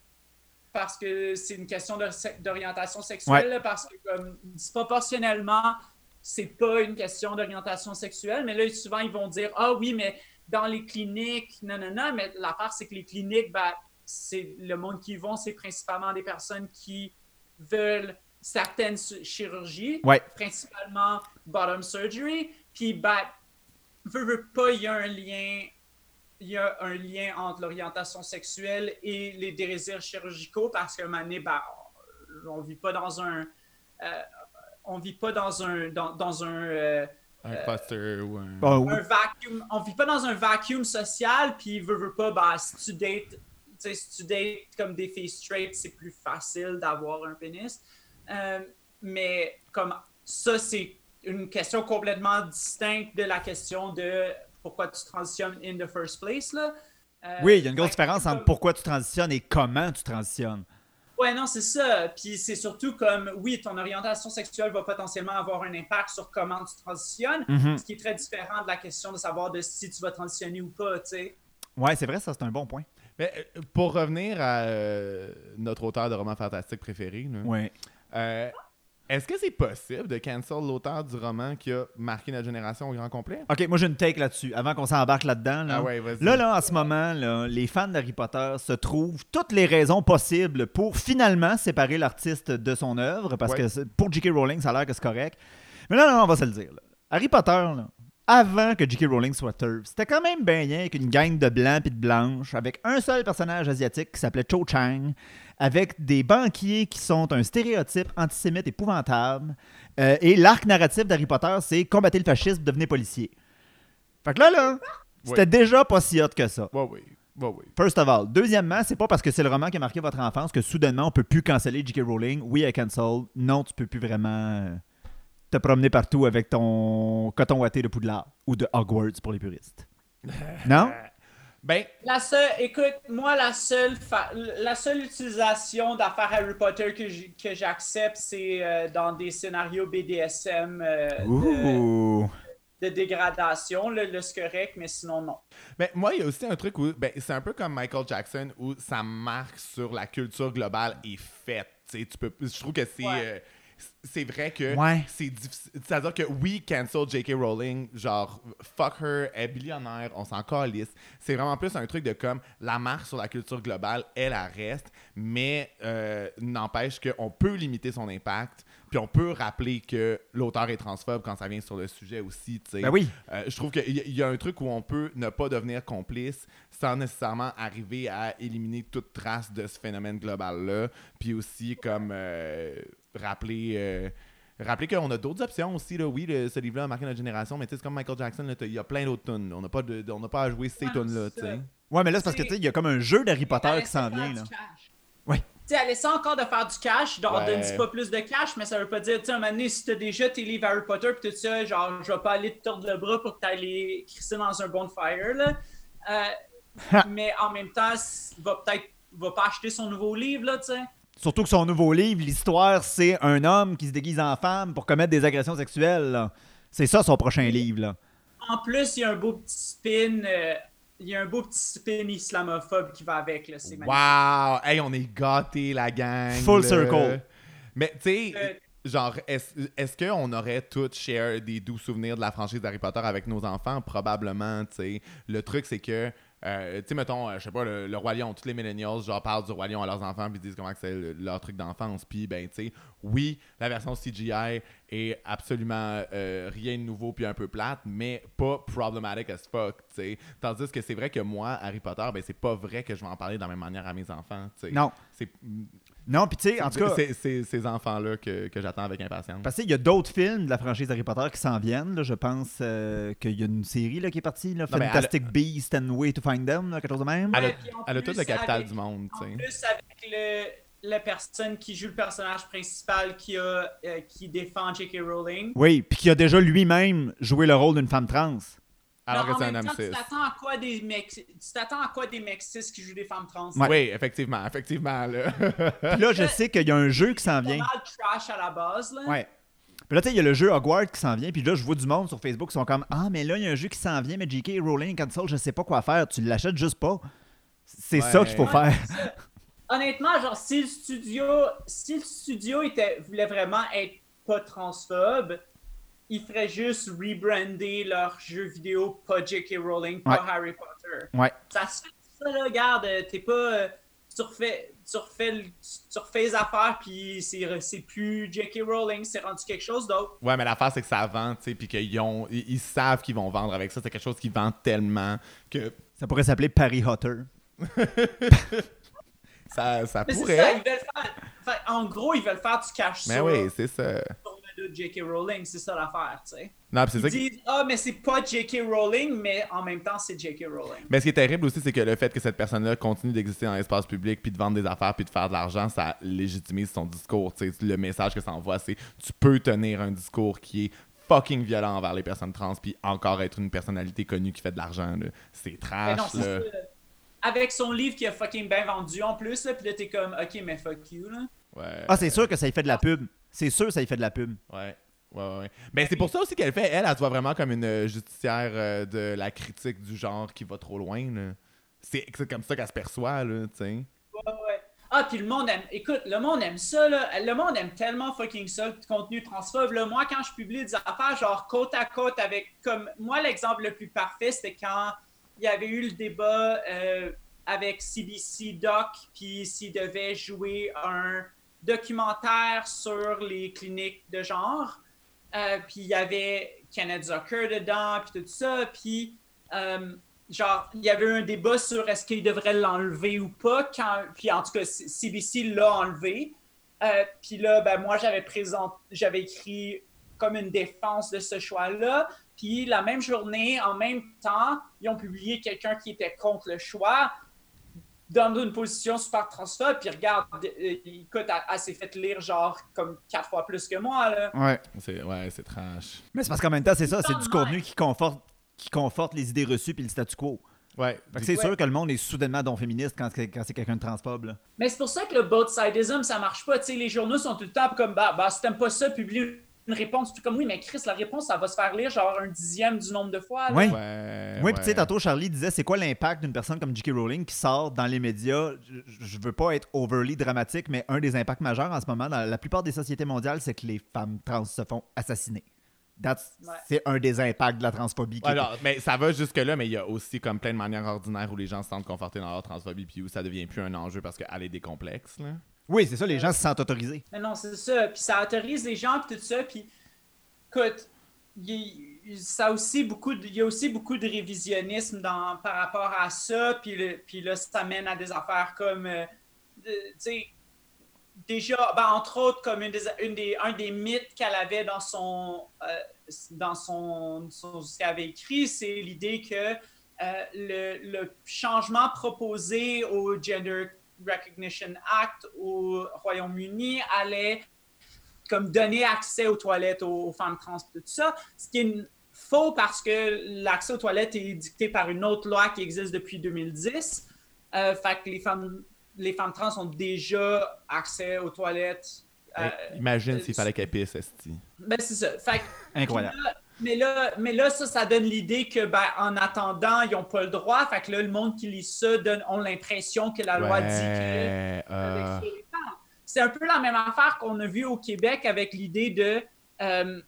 parce que c'est une question d'orientation sexuelle, Ouais. parce que comme disproportionnellement, c'est pas une question d'orientation sexuelle, mais là souvent ils vont dire ah oui mais dans les cliniques, non, non, non, mais l'affaire, c'est que les cliniques, ben, c'est le monde qui y vont, c'est principalement des personnes qui veulent certaines chirurgies, Ouais. principalement bottom surgery. Puis, ben, veux, veux pas, il y a un lien, il y a un lien entre l'orientation sexuelle et les désirs chirurgicaux parce qu'à un moment donné, ben, on, vit pas dans un, euh, on vit pas dans un, dans, dans un, euh, Un poster ou un. Ah oui. un vacuum. On vit pas dans un vacuum social, puis veut, veut pas, ben, si tu dates, si tu dates comme des filles straight, c'est plus facile d'avoir un pénis. Euh, mais comme ça, c'est une question complètement distincte de la question de pourquoi tu transitionnes in the first place. Là. Euh, Oui, il y a une grosse différence entre pourquoi tu transitionnes et comment tu transitionnes. Ouais, non, c'est ça. Puis c'est surtout comme, oui, ton orientation sexuelle va potentiellement avoir un impact sur comment tu transitionnes, Mhm. ce qui est très différent de la question de savoir de si tu vas transitionner ou pas, tu sais. Ouais, c'est vrai, ça, c'est un bon point. Mais euh, pour revenir à euh, notre auteur de roman fantastique préféré, là, Ouais. Euh, est-ce que c'est possible de cancel l'auteur du roman qui a marqué notre génération au grand complet? Ok, moi j'ai une take là-dessus, avant qu'on s'embarque là-dedans. Là. Ah ouais. Là, là, en ce moment, là, les fans d'Harry Potter se trouvent toutes les raisons possibles pour finalement séparer l'artiste de son œuvre, parce Ouais. que pour J.K. Rowling, ça a l'air que c'est correct. Mais là, là, on va se le dire. Harry Potter, là, avant que J.K. Rowling soit turf, c'était quand même bien rien avec une gang de blancs et de blanches, avec un seul personnage asiatique qui s'appelait Cho Chang, avec des banquiers qui sont un stéréotype antisémite épouvantable. Euh, et l'arc narratif d'Harry Potter, c'est combattre le fascisme, devenez policier. Fait que là, là, c'était déjà pas si hot que ça. Oui. Ouais, oui. First of all. Deuxièmement, c'est pas parce que c'est le roman qui a marqué votre enfance que soudainement on peut plus canceller J.K. Rowling. Oui, elle cancel. Non, tu peux plus vraiment euh, te promener partout avec ton coton ouaté de Poudlard ou de Hogwarts pour les puristes. non? Ben, La seule, écoute, moi, la seule, fa- la seule utilisation d'affaires Harry Potter que j'- que j'accepte, c'est euh, dans des scénarios BDSM euh, de, Ouh. de dégradation. C'est correct, mais sinon, non. ben, moi, il y a aussi un truc où ben, c'est un peu comme Michael Jackson où sa marque sur la culture globale est faite. Tu sais, tu peux, je trouve que c'est. Ouais. euh, c'est vrai que Ouais. c'est difficile. C'est-à-dire que oui, cancel J.K. Rowling, genre, fuck her, elle est billionnaire, on s'en calisse. C'est vraiment plus un truc de comme la marque sur la culture globale, elle, elle reste, mais euh, n'empêche qu'on peut limiter son impact, puis on peut rappeler que l'auteur est transphobe quand ça vient sur le sujet aussi. Ben oui. Euh, je trouve qu'il y, y a un truc où on peut ne pas devenir complice sans nécessairement arriver à éliminer toute trace de ce phénomène global-là. Puis aussi, comme euh, rappeler. euh, Rappeler qu'on a d'autres options aussi, là. oui, le- ce livre-là a marqué notre génération, mais tu sais, c'est comme Michael Jackson, il y a plein d'autres tunes. On n'a pas, de- on n'a pas à jouer ces Ouais, tunes-là. Ouais, mais là, c'est parce que, tu sais, il y a comme un jeu d'Harry Potter qui s'en vient, là. du cash. Ouais. Tu sais, elle essaie encore de faire du cash, genre, Ouais. donne pas plus de cash, mais ça veut pas dire, tu sais, à un moment donné, si t'as déjà tes livres Harry Potter pis tout ça, genre, je vais pas aller te tordre le bras pour que t'ailles les crisser dans un bonfire, là. Euh, mais en même temps, s- va peut-être, va pas acheter son nouveau livre, là, tu sais. Surtout que son nouveau livre, l'histoire, c'est un homme qui se déguise en femme pour commettre des agressions sexuelles. là. C'est ça son prochain livre, là. En plus, il y a un beau petit spin, euh, il y a un beau petit spin islamophobe qui va avec, là, c'est magnifique. Wow! Hey, on est gâtés, la gang! Full là. circle. Mais, tu sais, Euh, genre, est-ce est-ce qu'on aurait tous share des doux souvenirs de la franchise d'Harry Potter avec nos enfants? Probablement, tu sais. Le truc, c'est que, euh, tu sais, mettons, euh, je sais pas, le, le Roi Lion, tous les millennials, genre, parlent du Roi Lion à leurs enfants, puis disent comment que c'est le- leur truc d'enfance. Puis, ben, tu sais, oui, la version CGI est absolument euh, rien de nouveau, puis un peu plate, mais pas problematic as fuck, tu sais. Tandis que c'est vrai que moi, Harry Potter, ben, c'est pas vrai que je vais en parler de la même manière à mes enfants, tu sais. Non. C'est Non, puis tu sais, en tout cas, c'est ces enfants-là que, que j'attends avec impatience. parce qu'il y a d'autres films de la franchise Harry Potter qui s'en viennent. là. Je pense euh, qu'il y a une série là, qui est partie, là, Non, Fantastic Beasts and Way to Find Them, là, quelque chose de même. Elle a, elle a plus, tout le capital avec- du monde, tu En plus, avec le, la personne qui joue le personnage principal qui, a, euh, qui défend J.K. Rowling. Oui, puis qui a déjà lui-même joué le rôle d'une femme trans. Alors que c'est un homme cis. Tu t'attends à quoi des mecs, tu t'attends à quoi des mecs cis qui jouent des femmes trans? Ouais. Oui, effectivement, effectivement. Là. Puis là, je sais qu'il y a un jeu qui s'en C'est vient. pas mal trash à la base, là. Ouais. Puis là, tu sais, il y a le jeu Hogwarts qui s'en vient. Puis là, je vois du monde sur Facebook qui sont comme Ah, mais là, il y a un jeu qui s'en vient, mais J.K. Rowling cancel, je sais pas quoi faire. Tu l'achètes juste pas. C'est Ouais. ça qu'il faut Ouais, faire. c'est. Honnêtement, genre, si le studio, si le studio était, voulait vraiment être pas transphobe, ils feraient juste rebrander leur jeu vidéo, pas J.K. Rowling, pas Ouais. Harry Potter. Ouais. Ça se fait ça, là, regarde, euh, t'es pas. euh, tu refais, tu refais, le- tu refais les affaires, puis c'est c'est plus J.K. Rowling, c'est rendu quelque chose d'autre. Ouais, mais l'affaire, c'est que ça vend, tu sais, puis qu'ils ont, ils, ils savent qu'ils vont vendre avec ça. C'est quelque chose qui vend tellement que Ça pourrait s'appeler Paris Hotter. ça, ça Mais c'est ça, pourrait. ils veulent faire. fait, en gros, ils veulent faire du cash Mais sur, oui, c'est ça. De J.K. Rowling, c'est ça l'affaire, tu sais. Non, puis c'est Ils ah, mais c'est pas J.K. Rowling, mais en même temps, c'est J.K. Rowling. Mais ce qui est terrible aussi, c'est que le fait que cette personne-là continue d'exister dans l'espace public, puis de vendre des affaires, puis de faire de l'argent, ça légitimise son discours. tu sais. Le message que ça envoie, c'est tu peux tenir un discours qui est fucking violent envers les personnes trans, puis encore être une personnalité connue qui fait de l'argent. C'est Mais trash. non, là. Avec son livre qui a fucking bien vendu en plus, là, pis là, t'es comme, ok, mais fuck you, là. Ouais. Ah, c'est sûr que ça y fait de la pub. C'est sûr que ça y fait de la pub. Ouais. Ouais, ouais, ouais. Ben, c'est pour ça aussi qu'elle fait, elle, elle se voit vraiment comme une euh, justicière euh, de la critique du genre qui va trop loin. c'est comme ça qu'elle se perçoit, là, tu sais. Ouais, ouais. Ah, puis le monde aime. Écoute, le monde aime ça, là. Le monde aime tellement fucking ça, le contenu transphobe. Là, moi, quand je publie des affaires, genre côte à côte avec. Comme. Moi, l'exemple le plus parfait, c'était quand il y avait eu le débat euh, avec CBC Doc, puis s'il devait jouer un documentaire sur les cliniques de genre. Euh, puis il y avait Kenneth Zucker dedans, puis tout ça. Puis. euh, genre, il y avait un débat sur est-ce qu'il devrait l'enlever ou pas. Quand, puis en tout cas, CBC l'a enlevé. Euh, puis là, ben, moi, j'avais présent, j'avais écrit comme une défense de ce choix-là. Puis la même journée, en même temps, ils ont publié quelqu'un qui était contre le choix dans une position super transphobe. Puis regarde, écoute, elle, elle s'est fait lire genre comme quatre fois plus que moi. Là. Ouais. C'est, ouais, c'est trash. Mais c'est parce qu'en même temps, c'est ça, c'est du contenu qui conforte, qui conforte les idées reçues puis le statu quo. Ouais. Fait que c'est Ouais. sûr que le monde est soudainement don féministe quand, c'est- quand c'est quelqu'un de transphobe. là. Mais c'est pour ça que le both sidism, ça marche pas. Tu sais, les journaux sont tout le temps comme, bah, bah si t'aimes pas ça, publie une réponse. Puis comme, oui, mais Chris, la réponse, ça va se faire lire genre un dixième du nombre de fois. là. Ouais. Ouais. Oui, puis tu sais, tantôt, Charlie disait c'est quoi l'impact d'une personne comme J.K. Rowling qui sort dans les médias? Je- veux pas être overly dramatique, mais un des impacts majeurs en ce moment dans la plupart des sociétés mondiales, c'est que les femmes trans se font assassiner. Ouais. C'est un des impacts de la transphobie. Ouais, non, mais ça va jusque-là, mais il y a aussi comme plein de manières ordinaires où les gens se sentent confortés dans leur transphobie, puis où ça devient plus un enjeu parce qu'elle est des complexes. Là. Oui, c'est ça, les gens se sentent autorisés. Mais non, c'est ça. Puis ça autorise les gens, puis tout ça. Puis, écoute, il y, ça a aussi beaucoup de, il y a aussi beaucoup de révisionnisme dans, par rapport à ça. Puis, le- puis là, ça mène à des affaires comme, euh, tu sais, déjà, ben, entre autres, comme une des, une des, un des mythes qu'elle avait dans son, euh, dans son, son- ce qu'elle avait écrit, c'est l'idée que euh, le, le changement proposé au Gender Recognition Act au Royaume-Uni allait comme donner accès aux toilettes aux, aux femmes trans tout ça, ce qui est faux parce que l'accès aux toilettes est dicté par une autre loi qui existe depuis 2010. Euh, fait que les femmes, les femmes trans ont déjà accès aux toilettes. euh, Imagine euh, s'il fallait qu'elle pisse, esti. ben c'est ça. Fait que Incroyable. Là, mais là, mais là, ça, ça donne l'idée que, ben, en attendant, ils n'ont pas le droit. Fait que là, le monde qui lit ça donne, ont l'impression que la loi dit que. Euh. C'est un peu la même affaire qu'on a vu au Québec avec l'idée de. euh,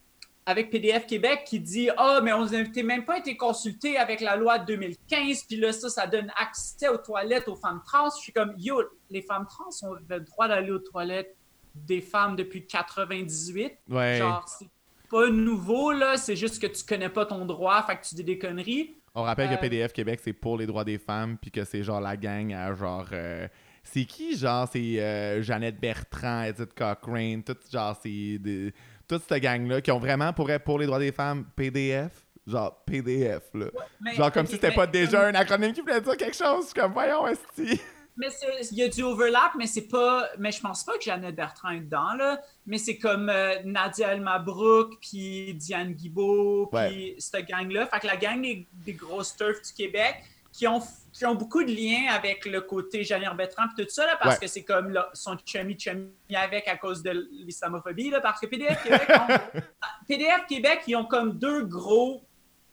avec PDF Québec qui dit Ah, mais on n'a même pas été consulté avec la loi de 2015, puis là, ça, ça donne accès aux toilettes aux femmes trans. Je suis comme Yo, les femmes trans ont le droit d'aller aux toilettes des femmes depuis 98. ouais. Genre, c'est pas nouveau, là, c'est juste que tu connais pas ton droit, fait que tu dis des conneries. On rappelle Euh, que PDF Québec, c'est pour les droits des femmes, puis que c'est genre la gang à genre. euh, c'est qui, genre, c'est euh, Jeannette Bertrand, Edith Cochrane, tout genre, c'est. des- toute cette gang-là qui ont vraiment pour, pour les droits des femmes PDF. Genre PDF, là. Mais- Genre comme si c'était mais- pas déjà un acronyme qui voulait dire quelque chose. Je suis comme, voyons, esti. Mais il y a du overlap, mais c'est pas. Mais je pense pas que Jeannette Bertrand est dedans, là. Mais c'est comme euh, Nadia El Mabrouk, puis Diane Guibault, puis Ouais. cette gang-là. Fait que la gang des, des grosses turfs du Québec qui ont, qui ont beaucoup de liens avec le côté Jeannette Bertrand, puis tout ça, là, parce Ouais. que c'est comme là, son chummy chummy avec à cause de l'islamophobie, là. Parce que PDF Québec, ont- PDF Québec, ils ont comme deux gros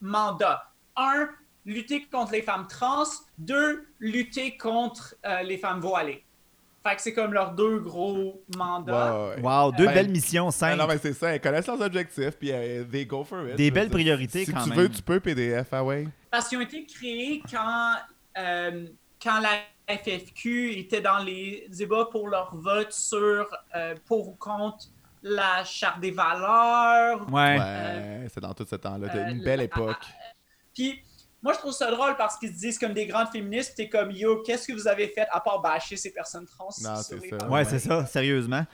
mandats. Un, lutter contre les femmes trans. Deux, lutter contre euh, les femmes voilées. Fait que c'est comme leurs deux gros mandats. Wow, deux Ben, belles missions, Ah cinq. non, mais c'est ça, ils connaissent leurs objectifs, puis euh, they go for it. Des belles dire. priorités si quand tu même. veux, tu peux PDF, ah ouais. Parce qu'ils ont été créés quand, euh, quand la FFQ était dans les débats pour leur vote sur euh, pour ou contre la charte des valeurs. Ouais. Ouais, c'est dans tout ce temps-là. Une belle la- époque. Puis moi, je trouve ça drôle parce qu'ils se disent comme des grandes féministes. T'es comme yo, qu'est-ce que vous avez fait à part bâcher ces personnes trans? Non, c'est ça. Ouais, c'est ça, sérieusement.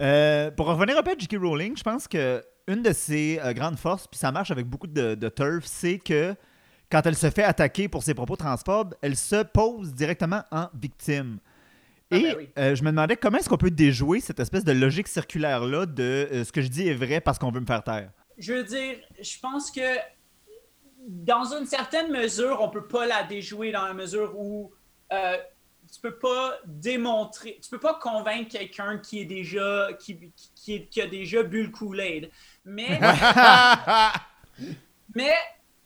Euh, pour revenir un peu à J.K. Rowling, je pense que une de ses euh, grandes forces, puis ça marche avec beaucoup de, de turf, c'est que quand elle se fait attaquer pour ses propos transphobes, elle se pose directement en victime. Ah Et ben oui. euh, je me demandais comment est-ce qu'on peut déjouer cette espèce de logique circulaire-là de euh, ce que je dis est vrai parce qu'on veut me faire taire? Je veux dire, je pense que dans une certaine mesure, on peut pas la déjouer dans la mesure où euh, tu peux pas démontrer, tu peux pas convaincre quelqu'un qui est déjà qui, qui, a déjà bu le Kool-Aid. Mais mais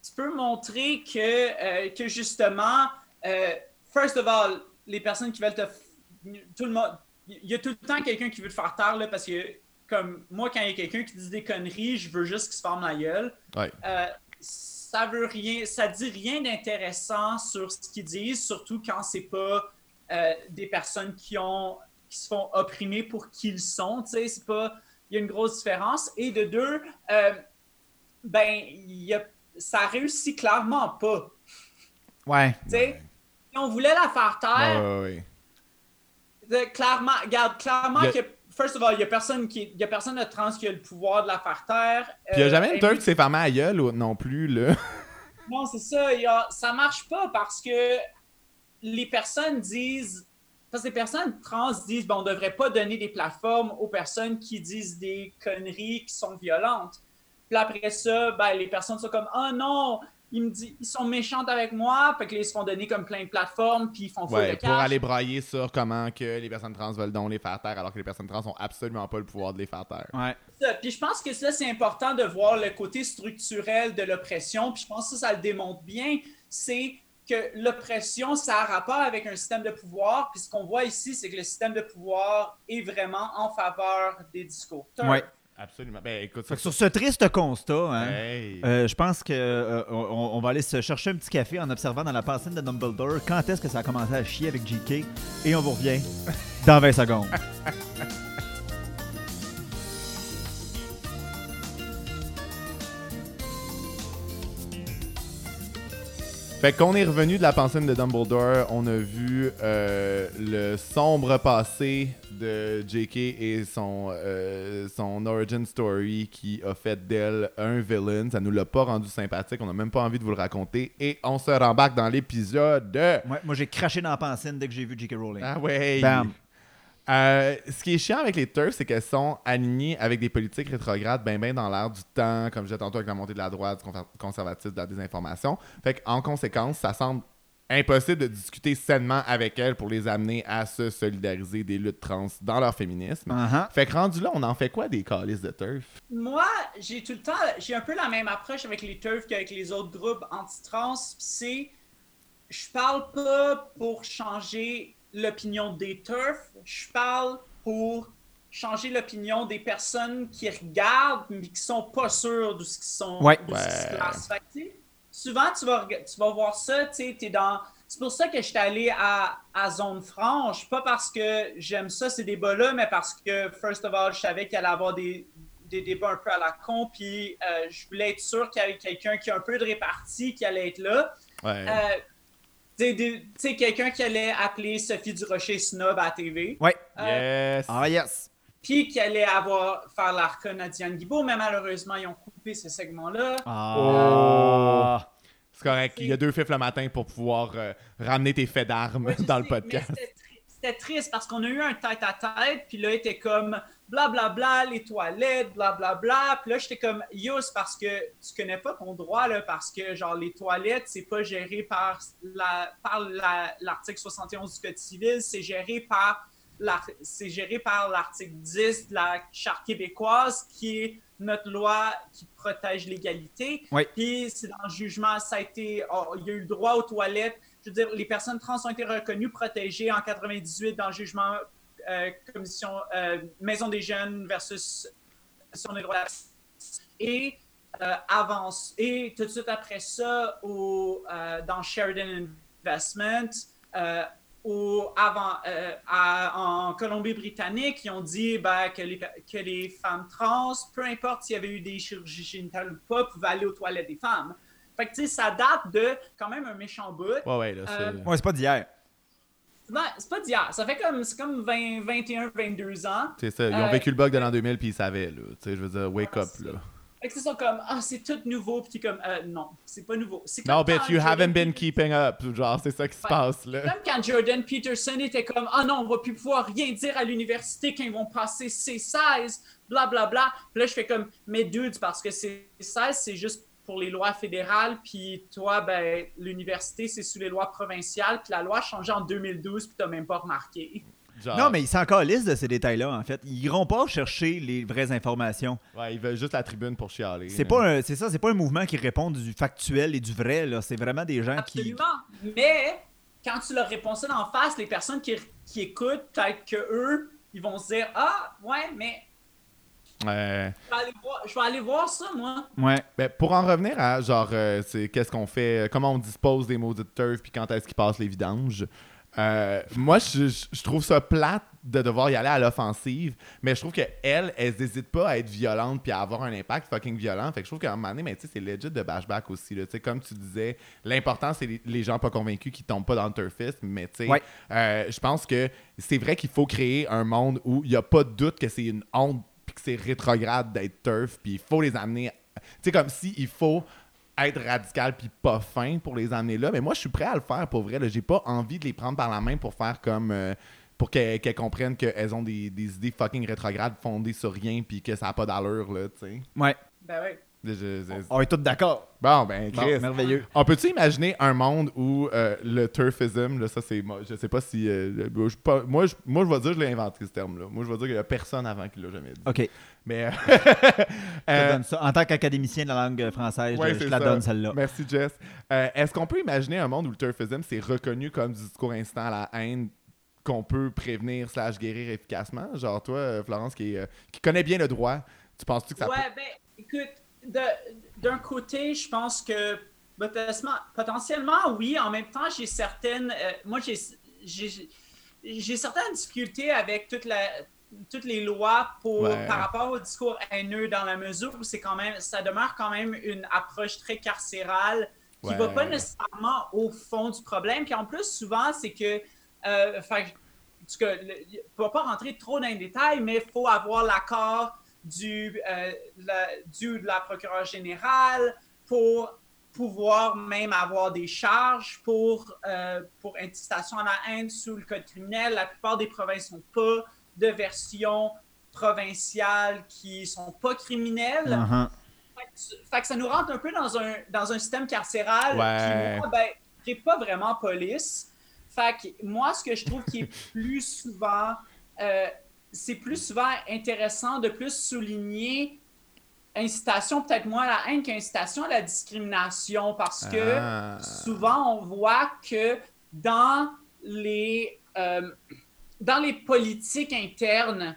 tu peux montrer que, euh, que justement, euh, first of all, les personnes qui veulent te. Tout le monde. Il y a tout le temps quelqu'un qui veut te faire taire, là, parce que, comme moi, quand il y a quelqu'un qui dit des conneries, je veux juste qu'il se ferme la gueule. Ouais. Euh, ça veut rien. Ça dit rien d'intéressant sur ce qu'ils disent, surtout quand c'est pas euh, des personnes qui ont qui se font opprimer pour qui ils sont. Tu sais, c'est pas. Il y a une grosse différence. Et de deux, euh, ben, il y a, ça réussit clairement pas. Ouais. Tu sais, si on voulait la faire taire, Ouais, ouais, de- clairement, regarde, clairement Il y a- que, first of all, il y a personne qui, il y a personne de trans qui a le pouvoir de la faire taire. Puis il y a Euh, jamais une turf puis- qui s'est fermée à gueule ou non plus, là. Non, c'est ça. y a- ça marche pas parce que les personnes disent. Parce que les personnes trans disent bon, on devrait pas donner des plateformes aux personnes qui disent des conneries qui sont violentes. Puis après ça, ben, les personnes sont comme Oh non, ils me disent, ils sont méchantes avec moi. Fait que là, ils se font donner comme plein de plateformes, puis ils font Ouais, de pour cash. aller brailler sur comment que les personnes trans veulent donc les faire taire, alors que les personnes trans ont absolument pas le pouvoir de les faire taire. Ouais. Ça. Puis je pense que ça, c'est important de voir le côté structurel de l'oppression. Puis je pense que ça, ça le démontre bien. C'est que l'oppression, ça a rapport avec un système de pouvoir. Puis ce qu'on voit ici, c'est que le système de pouvoir est vraiment en faveur des discours. Ouais. Absolument. Ben écoute, que sur ce triste constat, hein, Hey. euh, je pense que euh, on, on va aller se chercher un petit café en observant dans la piscine de Dumbledore quand est-ce que ça a commencé à chier avec JK et on vous revient dans 20 secondes. Fait qu'on est revenu de la pension de Dumbledore, on a vu euh, le sombre passé de J.K. et son, euh, son origin story qui a fait d'elle un villain. Ça nous l'a pas rendu sympathique, on a même pas envie de vous le raconter. Et on se rembarque dans l'épisode de... Ouais, moi, j'ai craché dans la piscine dès que j'ai vu JK Rowling. Ah ouais! Bam. Euh, ce qui est chiant avec les turfs, c'est qu'elles sont alignées avec des politiques rétrogrades ben ben dans l'air du temps, comme je disais tantôt avec la montée de la droite, du conservatisme, de la désinformation. Fait qu'en conséquence, ça semble impossible de discuter sainement avec elles pour les amener à se solidariser des luttes trans dans leur féminisme. Uh-huh. Fait que rendu là, on en fait quoi des calices de turf? Moi, j'ai tout le temps, j'ai un peu la même approche avec les turfs qu'avec les autres groupes anti-trans. C'est, je parle pas pour changer l'opinion des turfs, je parle pour changer l'opinion des personnes qui regardent mais qui sont pas sûres de ce qui sont Ouais. de ce qui se passe. Fait souvent tu vas tu vas voir ça, tu sais, t'es dans c'est pour ça que je suis allé à, à Zone Franche, pas parce que j'aime ça, ces débats-là, mais parce que, first of all, je savais qu'il allait avoir des, des débats un peu à la con, puis euh, je voulais être sûr qu'il y avait quelqu'un qui a un peu de répartie qui allait être là. Ouais. Euh, tu sais, quelqu'un qui allait appeler Sophie Durocher snob à la TV. Ouais. Euh, yes! Ah, yes. Puis qui allait avoir faire l'arcon à Diane Guibault, mais malheureusement, ils ont coupé ce segment-là. Ah. C'est correct, il y a deux fifs le matin pour pouvoir euh, ramener tes faits d'armes Ouais, dans le sais, podcast. C'était tri- C'était triste parce qu'on a eu un tête-à-tête, puis là, il était comme blablabla, les toilettes, blablabla. Puis là, j'étais comme yo, c'est parce que tu connais pas ton droit, là, parce que genre les toilettes, c'est pas géré par la par la- l'article 71 du Code civil, c'est géré par c'est géré par l'article 10 de la Charte québécoise, qui est notre loi qui protège l'égalité. Oui. Puis c'est dans le jugement, ça a été, oh, il y a eu le droit aux toilettes. Les personnes trans ont été reconnues protégées en 98 dans le jugement euh, commission euh, Maison des jeunes versus Commission des droits et euh, avance et tout de suite après ça au, euh, dans Sheridan Investment au, avant, à- en Colombie-Britannique, ils ont dit ben, que, les, que les femmes trans, peu importe s'il y avait eu des chirurgies génitales ou pas, pouvaient aller aux toilettes des femmes. Fait que, tu sais, ça date de quand même un méchant bout. Ouais, ouais, là, c'est. Euh, Ouais, c'est pas d'hier. Non, c'est pas d'hier. Ça fait comme, c'est comme 20, 21, 22 ans. C'est ça. Ils ont Euh, vécu le bug de l'an 2000 puis ils savaient, là. Tu sais, je veux dire, wake Ouais, up, là. Fait que c'est ça comme, ah, c'est tout nouveau. Puis comme, euh, non, c'est pas nouveau. C'est No, comme bitch, quand you Jordan haven't been keeping up. Genre, c'est ça qui se Ouais. passe, là. Comme quand Jordan Peterson était comme, ah non, on va plus pouvoir rien dire à l'université quand ils vont passer C16, blablabla. Bla, bla. Puis là, je fais comme, mais dudes, parce que C16, c'est juste pour les lois fédérales, puis toi, ben, l'université, c'est sous les lois provinciales, puis la loi a changé en 2012, puis t'as même pas remarqué. Genre, Non, mais ils sont encore listes de ces détails-là, en fait. Ils iront pas chercher les vraies informations. Ouais, ils veulent juste la tribune pour chialer. C'est pas un- c'est ça, c'est pas un mouvement qui répond du factuel et du vrai, là. C'est vraiment des gens qui. Absolument. Mais quand tu leur réponds ça d'en face, les personnes qui, qui écoutent, peut-être que eux, ils vont se dire Ah, ouais, mais Ouais. je vais aller voir, je vais aller voir ça, moi. Ouais. Ben, pour en revenir à genre, euh, c'est qu'est-ce qu'on fait, euh, comment on dispose des maudites turfs, puis quand est-ce qu'ils passent les vidanges. euh, moi, je, je- trouve ça plate de devoir y aller à l'offensive, mais je trouve que elle, elle n'hésite pas à être violente puis à avoir un impact fucking violent. Fait que je trouve qu'à un moment donné, mais tu sais, c'est legit de bashback aussi. Là. Tu sais, Comme tu disais, l'important, c'est les, les gens pas convaincus qui tombent pas dans le turfisme, mais tu sais, Ouais. euh, je pense que c'est vrai qu'il faut créer un monde où il n'y a pas de doute que c'est une honte puis que c'est rétrograde d'être turf, puis il faut les amener. Tu sais, comme si il faut être radical puis pas fin pour les amener là. Mais moi, je suis prêt à le faire pour vrai. là. J'ai pas envie de les prendre par la main pour faire comme. euh, pour qu'elles comprennent qu'elles ont des, des idées fucking rétrogrades fondées sur rien puis que ça n'a pas d'allure, là, tu sais. Ouais. Ben oui. Je- je- On est tous d'accord. Bon, ben, Bon, Chris. merveilleux. On peut-tu imaginer un monde où euh, le turfism, là, ça c'est je sais pas si. euh, je- pas- moi, je, moi, je vais dire que je l'ai inventé ce terme-là. Moi, je vais dire qu'il y a personne avant qui l'a jamais dit. OK. Mais. euh, Je te euh, donne ça. En tant qu'académicien de la langue française, ouais, je, je c'est la ça. donne celle-là. Merci, Jess. Euh, Est-ce qu'on peut imaginer un monde où le turfism c'est reconnu comme du discours instant à la haine qu'on peut prévenir slash guérir efficacement? Genre, toi, Florence, qui, euh, qui connaît bien le droit, tu penses-tu que ça Ouais, ben, écoute, d'un côté, je pense que potentiellement, oui. En même temps, j'ai certaines. euh, moi, j'ai- certaines difficultés avec toute la, toutes les lois pour, Ouais. par rapport au discours haineux dans la mesure où c'est quand même, ça demeure quand même une approche très carcérale qui Ouais. va pas nécessairement au fond du problème. Puis en plus, souvent, c'est que. Euh, ne va pas rentrer trop dans les détails, mais il faut avoir l'accord du, euh, la, du de la procureure générale pour pouvoir même avoir des charges pour, euh, pour incitation à la haine sous le code criminel. La plupart des provinces n'ont pas de version provinciale qui sont pas criminelles. Uh-huh. Fait que- Fait que ça nous rentre un peu dans un, dans un système carcéral Ouais. qui, ben, qui est pas vraiment police. Fait que moi, ce que je trouve qui est plus souvent, euh, c'est plus souvent intéressant de plus souligner incitation, peut-être moins à la haine qu'incitation à la discrimination, parce que Ah. souvent on voit que dans les, euh, dans les politiques internes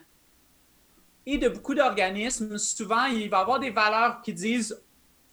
et de beaucoup d'organismes, souvent il va y avoir des valeurs qui disent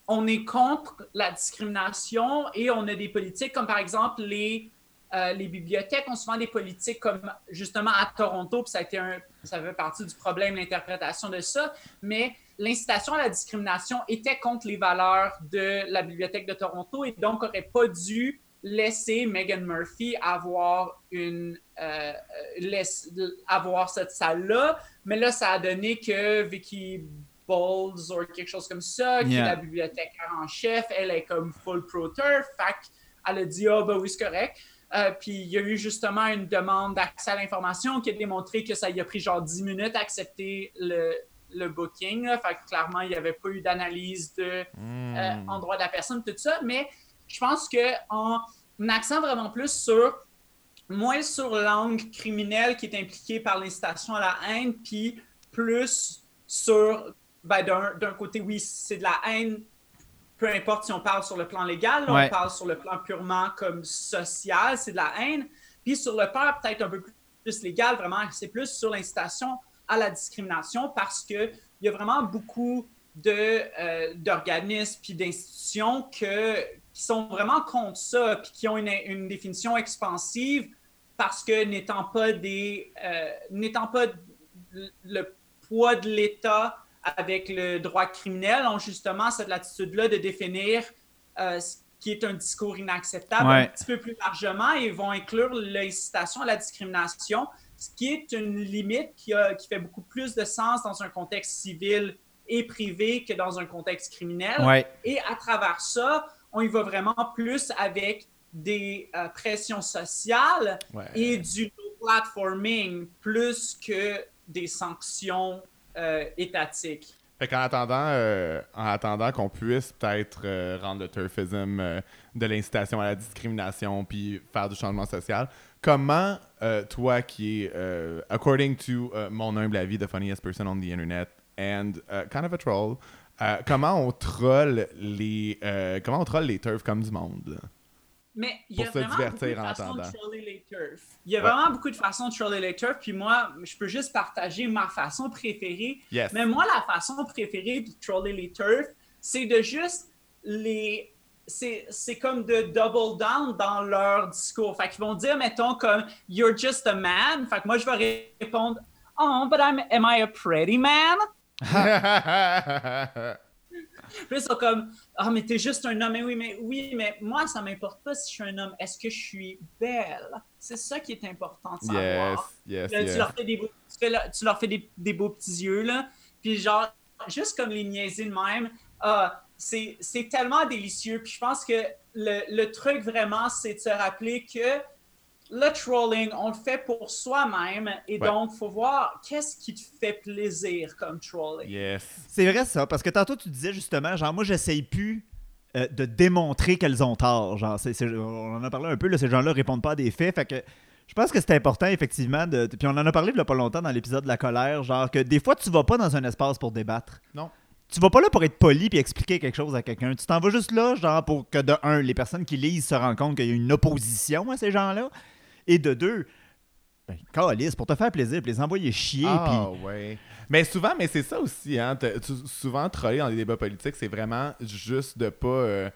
on est contre la discrimination et on a des politiques comme par exemple les, euh, les bibliothèques ont souvent des politiques comme justement à Toronto, puis ça a été un, ça fait partie du problème, l'interprétation de ça, mais l'incitation à la discrimination était contre les valeurs de la bibliothèque de Toronto et donc n'aurait pas dû laisser Megan Murphy avoir une euh, laisse- avoir cette salle-là. Mais là, ça a donné que Vicky Bowles ou quelque chose comme ça, qui Yeah. est la bibliothécaire en chef, elle est comme full pro turf. Fait elle a dit Ah, ben oui, c'est correct. Euh, puis il y a eu justement une demande d'accès à l'information qui a démontré que ça y a pris genre 10 minutes à accepter le, le booking. là. Fait que clairement, il n'y avait pas eu d'analyse de Hmm. euh, en droit de la personne, tout ça. Mais je pense que en accent vraiment plus sur moins sur l'angle criminel qui est impliqué par l'incitation à la haine, puis plus sur ben, d'un d'un côté, oui, c'est de la haine, peu importe si on parle sur le plan légal, là, Ouais. on parle sur le plan purement comme social, c'est de la haine. Puis sur le plan peut-être un peu plus légal, vraiment, c'est plus sur l'incitation à la discrimination parce qu'il y a vraiment beaucoup de, euh, d'organismes puis d'institutions que, qui sont vraiment contre ça puis qui ont une, une définition expansive parce que n'étant pas des euh, n'étant pas le poids de l'État avec le droit criminel ont justement cette latitude-là de définir euh, ce qui est un discours inacceptable Ouais. un petit peu plus largement et vont inclure l'incitation à la discrimination, ce qui est une limite qui, a- qui fait beaucoup plus de sens dans un contexte civil et privé que dans un contexte criminel. Ouais. Et à travers ça, on y va vraiment plus avec des euh, pressions sociales Ouais. et du platforming plus que des sanctions euh, étatiques. Fait qu'en attendant, euh, en attendant qu'on puisse peut-être euh, rendre le turfism euh, de l'incitation à la discrimination puis faire du changement social, comment toi qui es, euh, according to mon humble avis, the funniest person on the internet and uh, kind of a troll, comment on troll les comment les turfs comme du monde? Mais il y a vraiment beaucoup de façons de troller les turfs. Il y a Ouais. vraiment beaucoup de façons de troller les turfs. Puis moi, je peux juste partager ma façon préférée. Yes. Mais moi, la façon préférée de troller les turfs, c'est de juste les. C'est c'est comme de double down dans leur discours. Fait qu'ils vont dire, mettons, comme You're just a man. Fait que moi, je vais répondre Oh, but I'm, am I a pretty man? Puis ils sont comme Ah, mais t'es juste un homme. Mais oui, mais oui, mais moi, ça m'importe pas si je suis un homme. Est-ce que je suis belle? C'est ça qui est important de savoir. yes, yes, Là, yes. Tu leur fais, des beaux, tu fais leur- tu leur fais des, des beaux petits yeux, là. Puis genre, juste comme les niaiser de même, ah, c'est c'est tellement délicieux. Puis je pense que le, le truc vraiment, c'est de se rappeler que le trolling, on le fait pour soi-même. Et Ouais. donc, faut voir qu'est-ce qui te fait plaisir comme trolling. Yes. C'est vrai ça, parce que tantôt tu disais justement, genre moi j'essaye plus euh, de démontrer qu'elles ont tort. Genre, c'est- c'est- on en a parlé un peu, là, ces gens-là répondent pas à des faits, fait que je pense que c'est important effectivement de. Puis on en a parlé il y a pas longtemps dans l'épisode de la colère, genre que des fois tu vas pas dans un espace pour débattre. Non. Tu vas pas là pour être poli puis expliquer quelque chose à quelqu'un. Tu t'en vas juste là, genre pour que de un, les personnes qui lisent se rendent compte qu'il y a une opposition à ces gens-là, et de deux, ben, calisse, pour te faire plaisir, puis les envoyer chier, Ah, ouais. Mais souvent, mais c'est ça aussi, hein. t'as- tu- souvent, troller dans les débats politiques, c'est vraiment juste de pas. euh,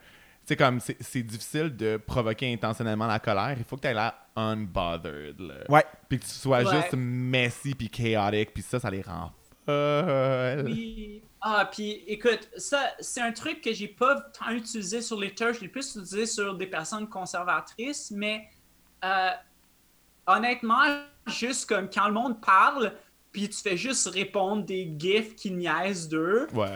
c'est comme, c'est c'est difficile de provoquer intentionnellement la colère. Il faut que tu aies l'air unbothered. là. Ouais. Puis que tu sois Ouais. juste messy puis chaotique, puis ça, ça les rend folles. Oui. Ah, puis écoute, ça, c'est un truc que j'ai pas tant utilisé sur les turfs, je l'ai plus utilisé sur des personnes conservatrices, mais euh, honnêtement, juste comme quand le monde parle, puis tu fais juste répondre des gifs qui niaisent d'eux, Ouais.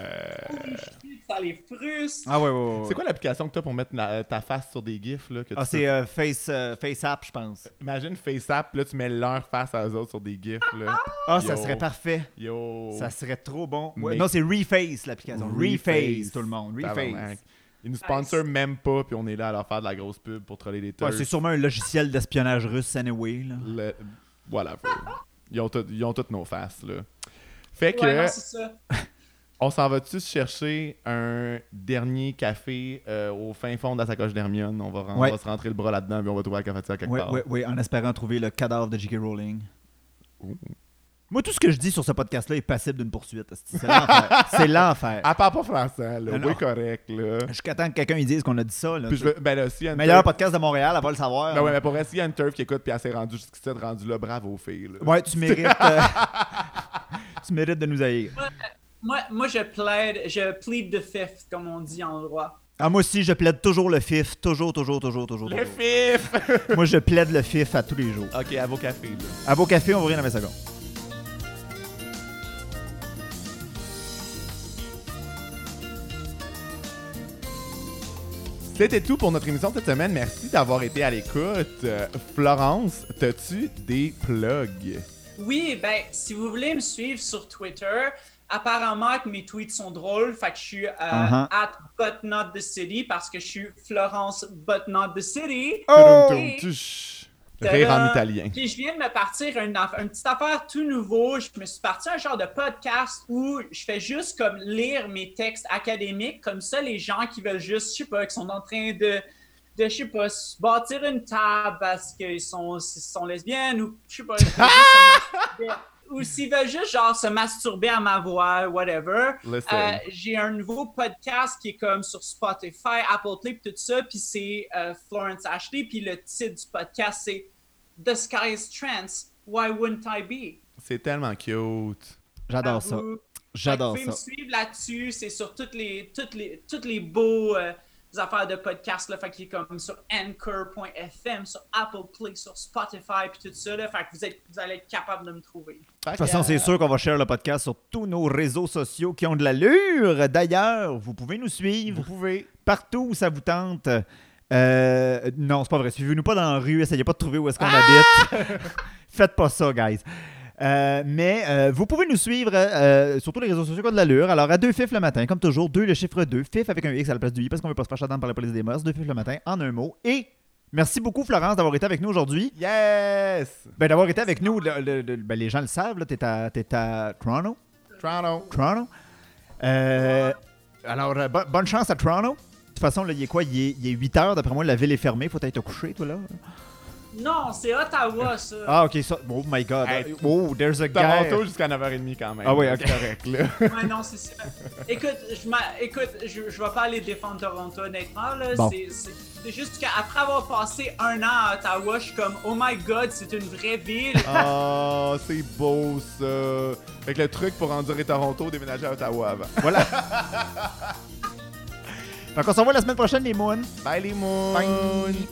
ça les frustre. Ah ouais, ouais, ouais. C'est quoi l'application que tu as pour mettre la- ta face sur des gifs? Là, que Ah, c'est euh, face, euh, face App, je pense. Imagine FaceApp, là, tu mets leur face à eux autres sur des gifs. Là. Ah, ça serait parfait. Yo. Ça serait trop bon. Ouais, Mais- Non, c'est Reface l'application. Reface, tout le monde. Reface. Ils nous sponsorent même pas, puis on est là à leur faire de la grosse pub pour troller les Ouais, turfs. c'est sûrement un logiciel d'espionnage russe, anyway. Là. Le- Voilà. Ils ont, tout- ils ont toutes nos faces, là. Fait que, Ouais, non, c'est ça. on s'en va-tu chercher un dernier café euh, au fin fond de la sacoche d'Hermione? On va, on Ouais. va se rentrer le bras là-dedans, puis on va trouver la cafetière quelque Oui, part. oui, oui, en espérant trouver le cadavre de J.K. Rowling. Ouh. Moi, tout ce que je dis sur ce podcast-là est passible d'une poursuite. C'est l'enfer. C'est l'enfer. Elle parle pas français, là. Non. Oui, correct, là. Jusqu'à temps que quelqu'un dise qu'on a dit ça. Là, Puis je veux- ben là, s'il y a une Meilleur turf- podcast de Montréal, elle va le savoir. Ben ouais, mais pour vrai, s'il y a une turf qui écoute, puis elle s'est rendue jusqu'ici, rendue là, bravo, fille, là. Ouais, tu mérites. euh, tu mérites de nous haïr. Moi, moi, je plaide, je plead the fifth, comme on dit en droit. Ah, moi aussi, je plaide toujours le FIF. Toujours, toujours, toujours, toujours. Le toujours. fif! Moi, je plaide le FIF à tous les jours. ok, à vos cafés, là. À vos cafés, on va rire dans 20 secondes. C'était tout pour notre émission de cette semaine. Merci d'avoir été à l'écoute. Euh, Florence, t'as-tu des plugs? Oui, ben, si vous voulez me suivre sur Twitter, apparemment que mes tweets sont drôles, fait que je suis euh, Uh-huh. at but not the city parce que je suis Florence but not the city. Oh! Rire en italien. Puis je viens de me partir une, une petite affaire tout nouveau. Je me suis parti un genre de podcast où je fais juste comme lire mes textes académiques. Comme ça, les gens qui veulent juste, je sais pas, qui sont en train de de, je sais pas, bâtir une table parce qu'ils sont, sont lesbiennes ou, je sais pas, ou s'ils veulent juste, genre, se masturber à ma voix, whatever. Listen. Euh, j'ai un nouveau podcast qui est comme sur Spotify, Apple pis tout ça, puis c'est euh, Florence Ashley, puis le titre du podcast c'est The Sky is Trans, Why Wouldn't I Be? C'est tellement cute. J'adore ça. J'adore que vous ça. pouvez me suivre là-dessus, c'est sur toutes les, toutes les, toutes les beaux euh, affaires de podcast, là, fait qu'il est comme sur Anchor.fm, sur Apple Play, sur Spotify, puis tout ça, là, fait que vous, êtes, vous allez être capable de me trouver. De toute façon, c'est sûr qu'on va share le podcast sur tous nos réseaux sociaux qui ont de l'allure. D'ailleurs, vous pouvez nous suivre Vous pouvez. partout où ça vous tente. Euh, non, c'est pas vrai. Suivez-nous pas dans la rue. Essayez pas de trouver où est-ce qu'on habite. Faites pas ça, guys. Euh, mais euh, vous pouvez nous suivre euh, sur tous les réseaux sociaux qui ont de l'allure. Alors, à deux fifs le matin, comme toujours, deux le chiffre 2, fif avec un X à la place du I parce qu'on veut pas se faire chatter par la police des mœurs. Deux fifs le matin, en un mot. Et merci beaucoup, Florence, d'avoir été avec nous aujourd'hui. Yes! Ben, d'avoir été avec nous, le- le- le- ben, les gens le savent, là, t'es à, t'es à Toronto? Toronto. Toronto. Alors, bo- bonne chance à Toronto. De toute façon, là, il est quoi? Il est, il est 8 heures, d'après moi, la ville est fermée. Faut être couché, toi, là. Non, c'est Ottawa, ça. Ah, ok, ça. Oh my god. Hey, oh, there's a guy. Toronto jusqu'à 9h30 quand même. Ah oui, ok. correct, là. Ouais, non, c'est ça. Écoute, je, écoute, je, je vais pas aller défendre Toronto, honnêtement. Là. Bon. C'est, juste qu'après avoir passé un an à Ottawa, je suis comme, oh my god, c'est une vraie ville. Ah, c'est beau ça. Fait que le truc pour endurer Toronto, déménager à Ottawa avant. Voilà. Donc, on se revoit la semaine prochaine, les moons. Bye les moons! Bye.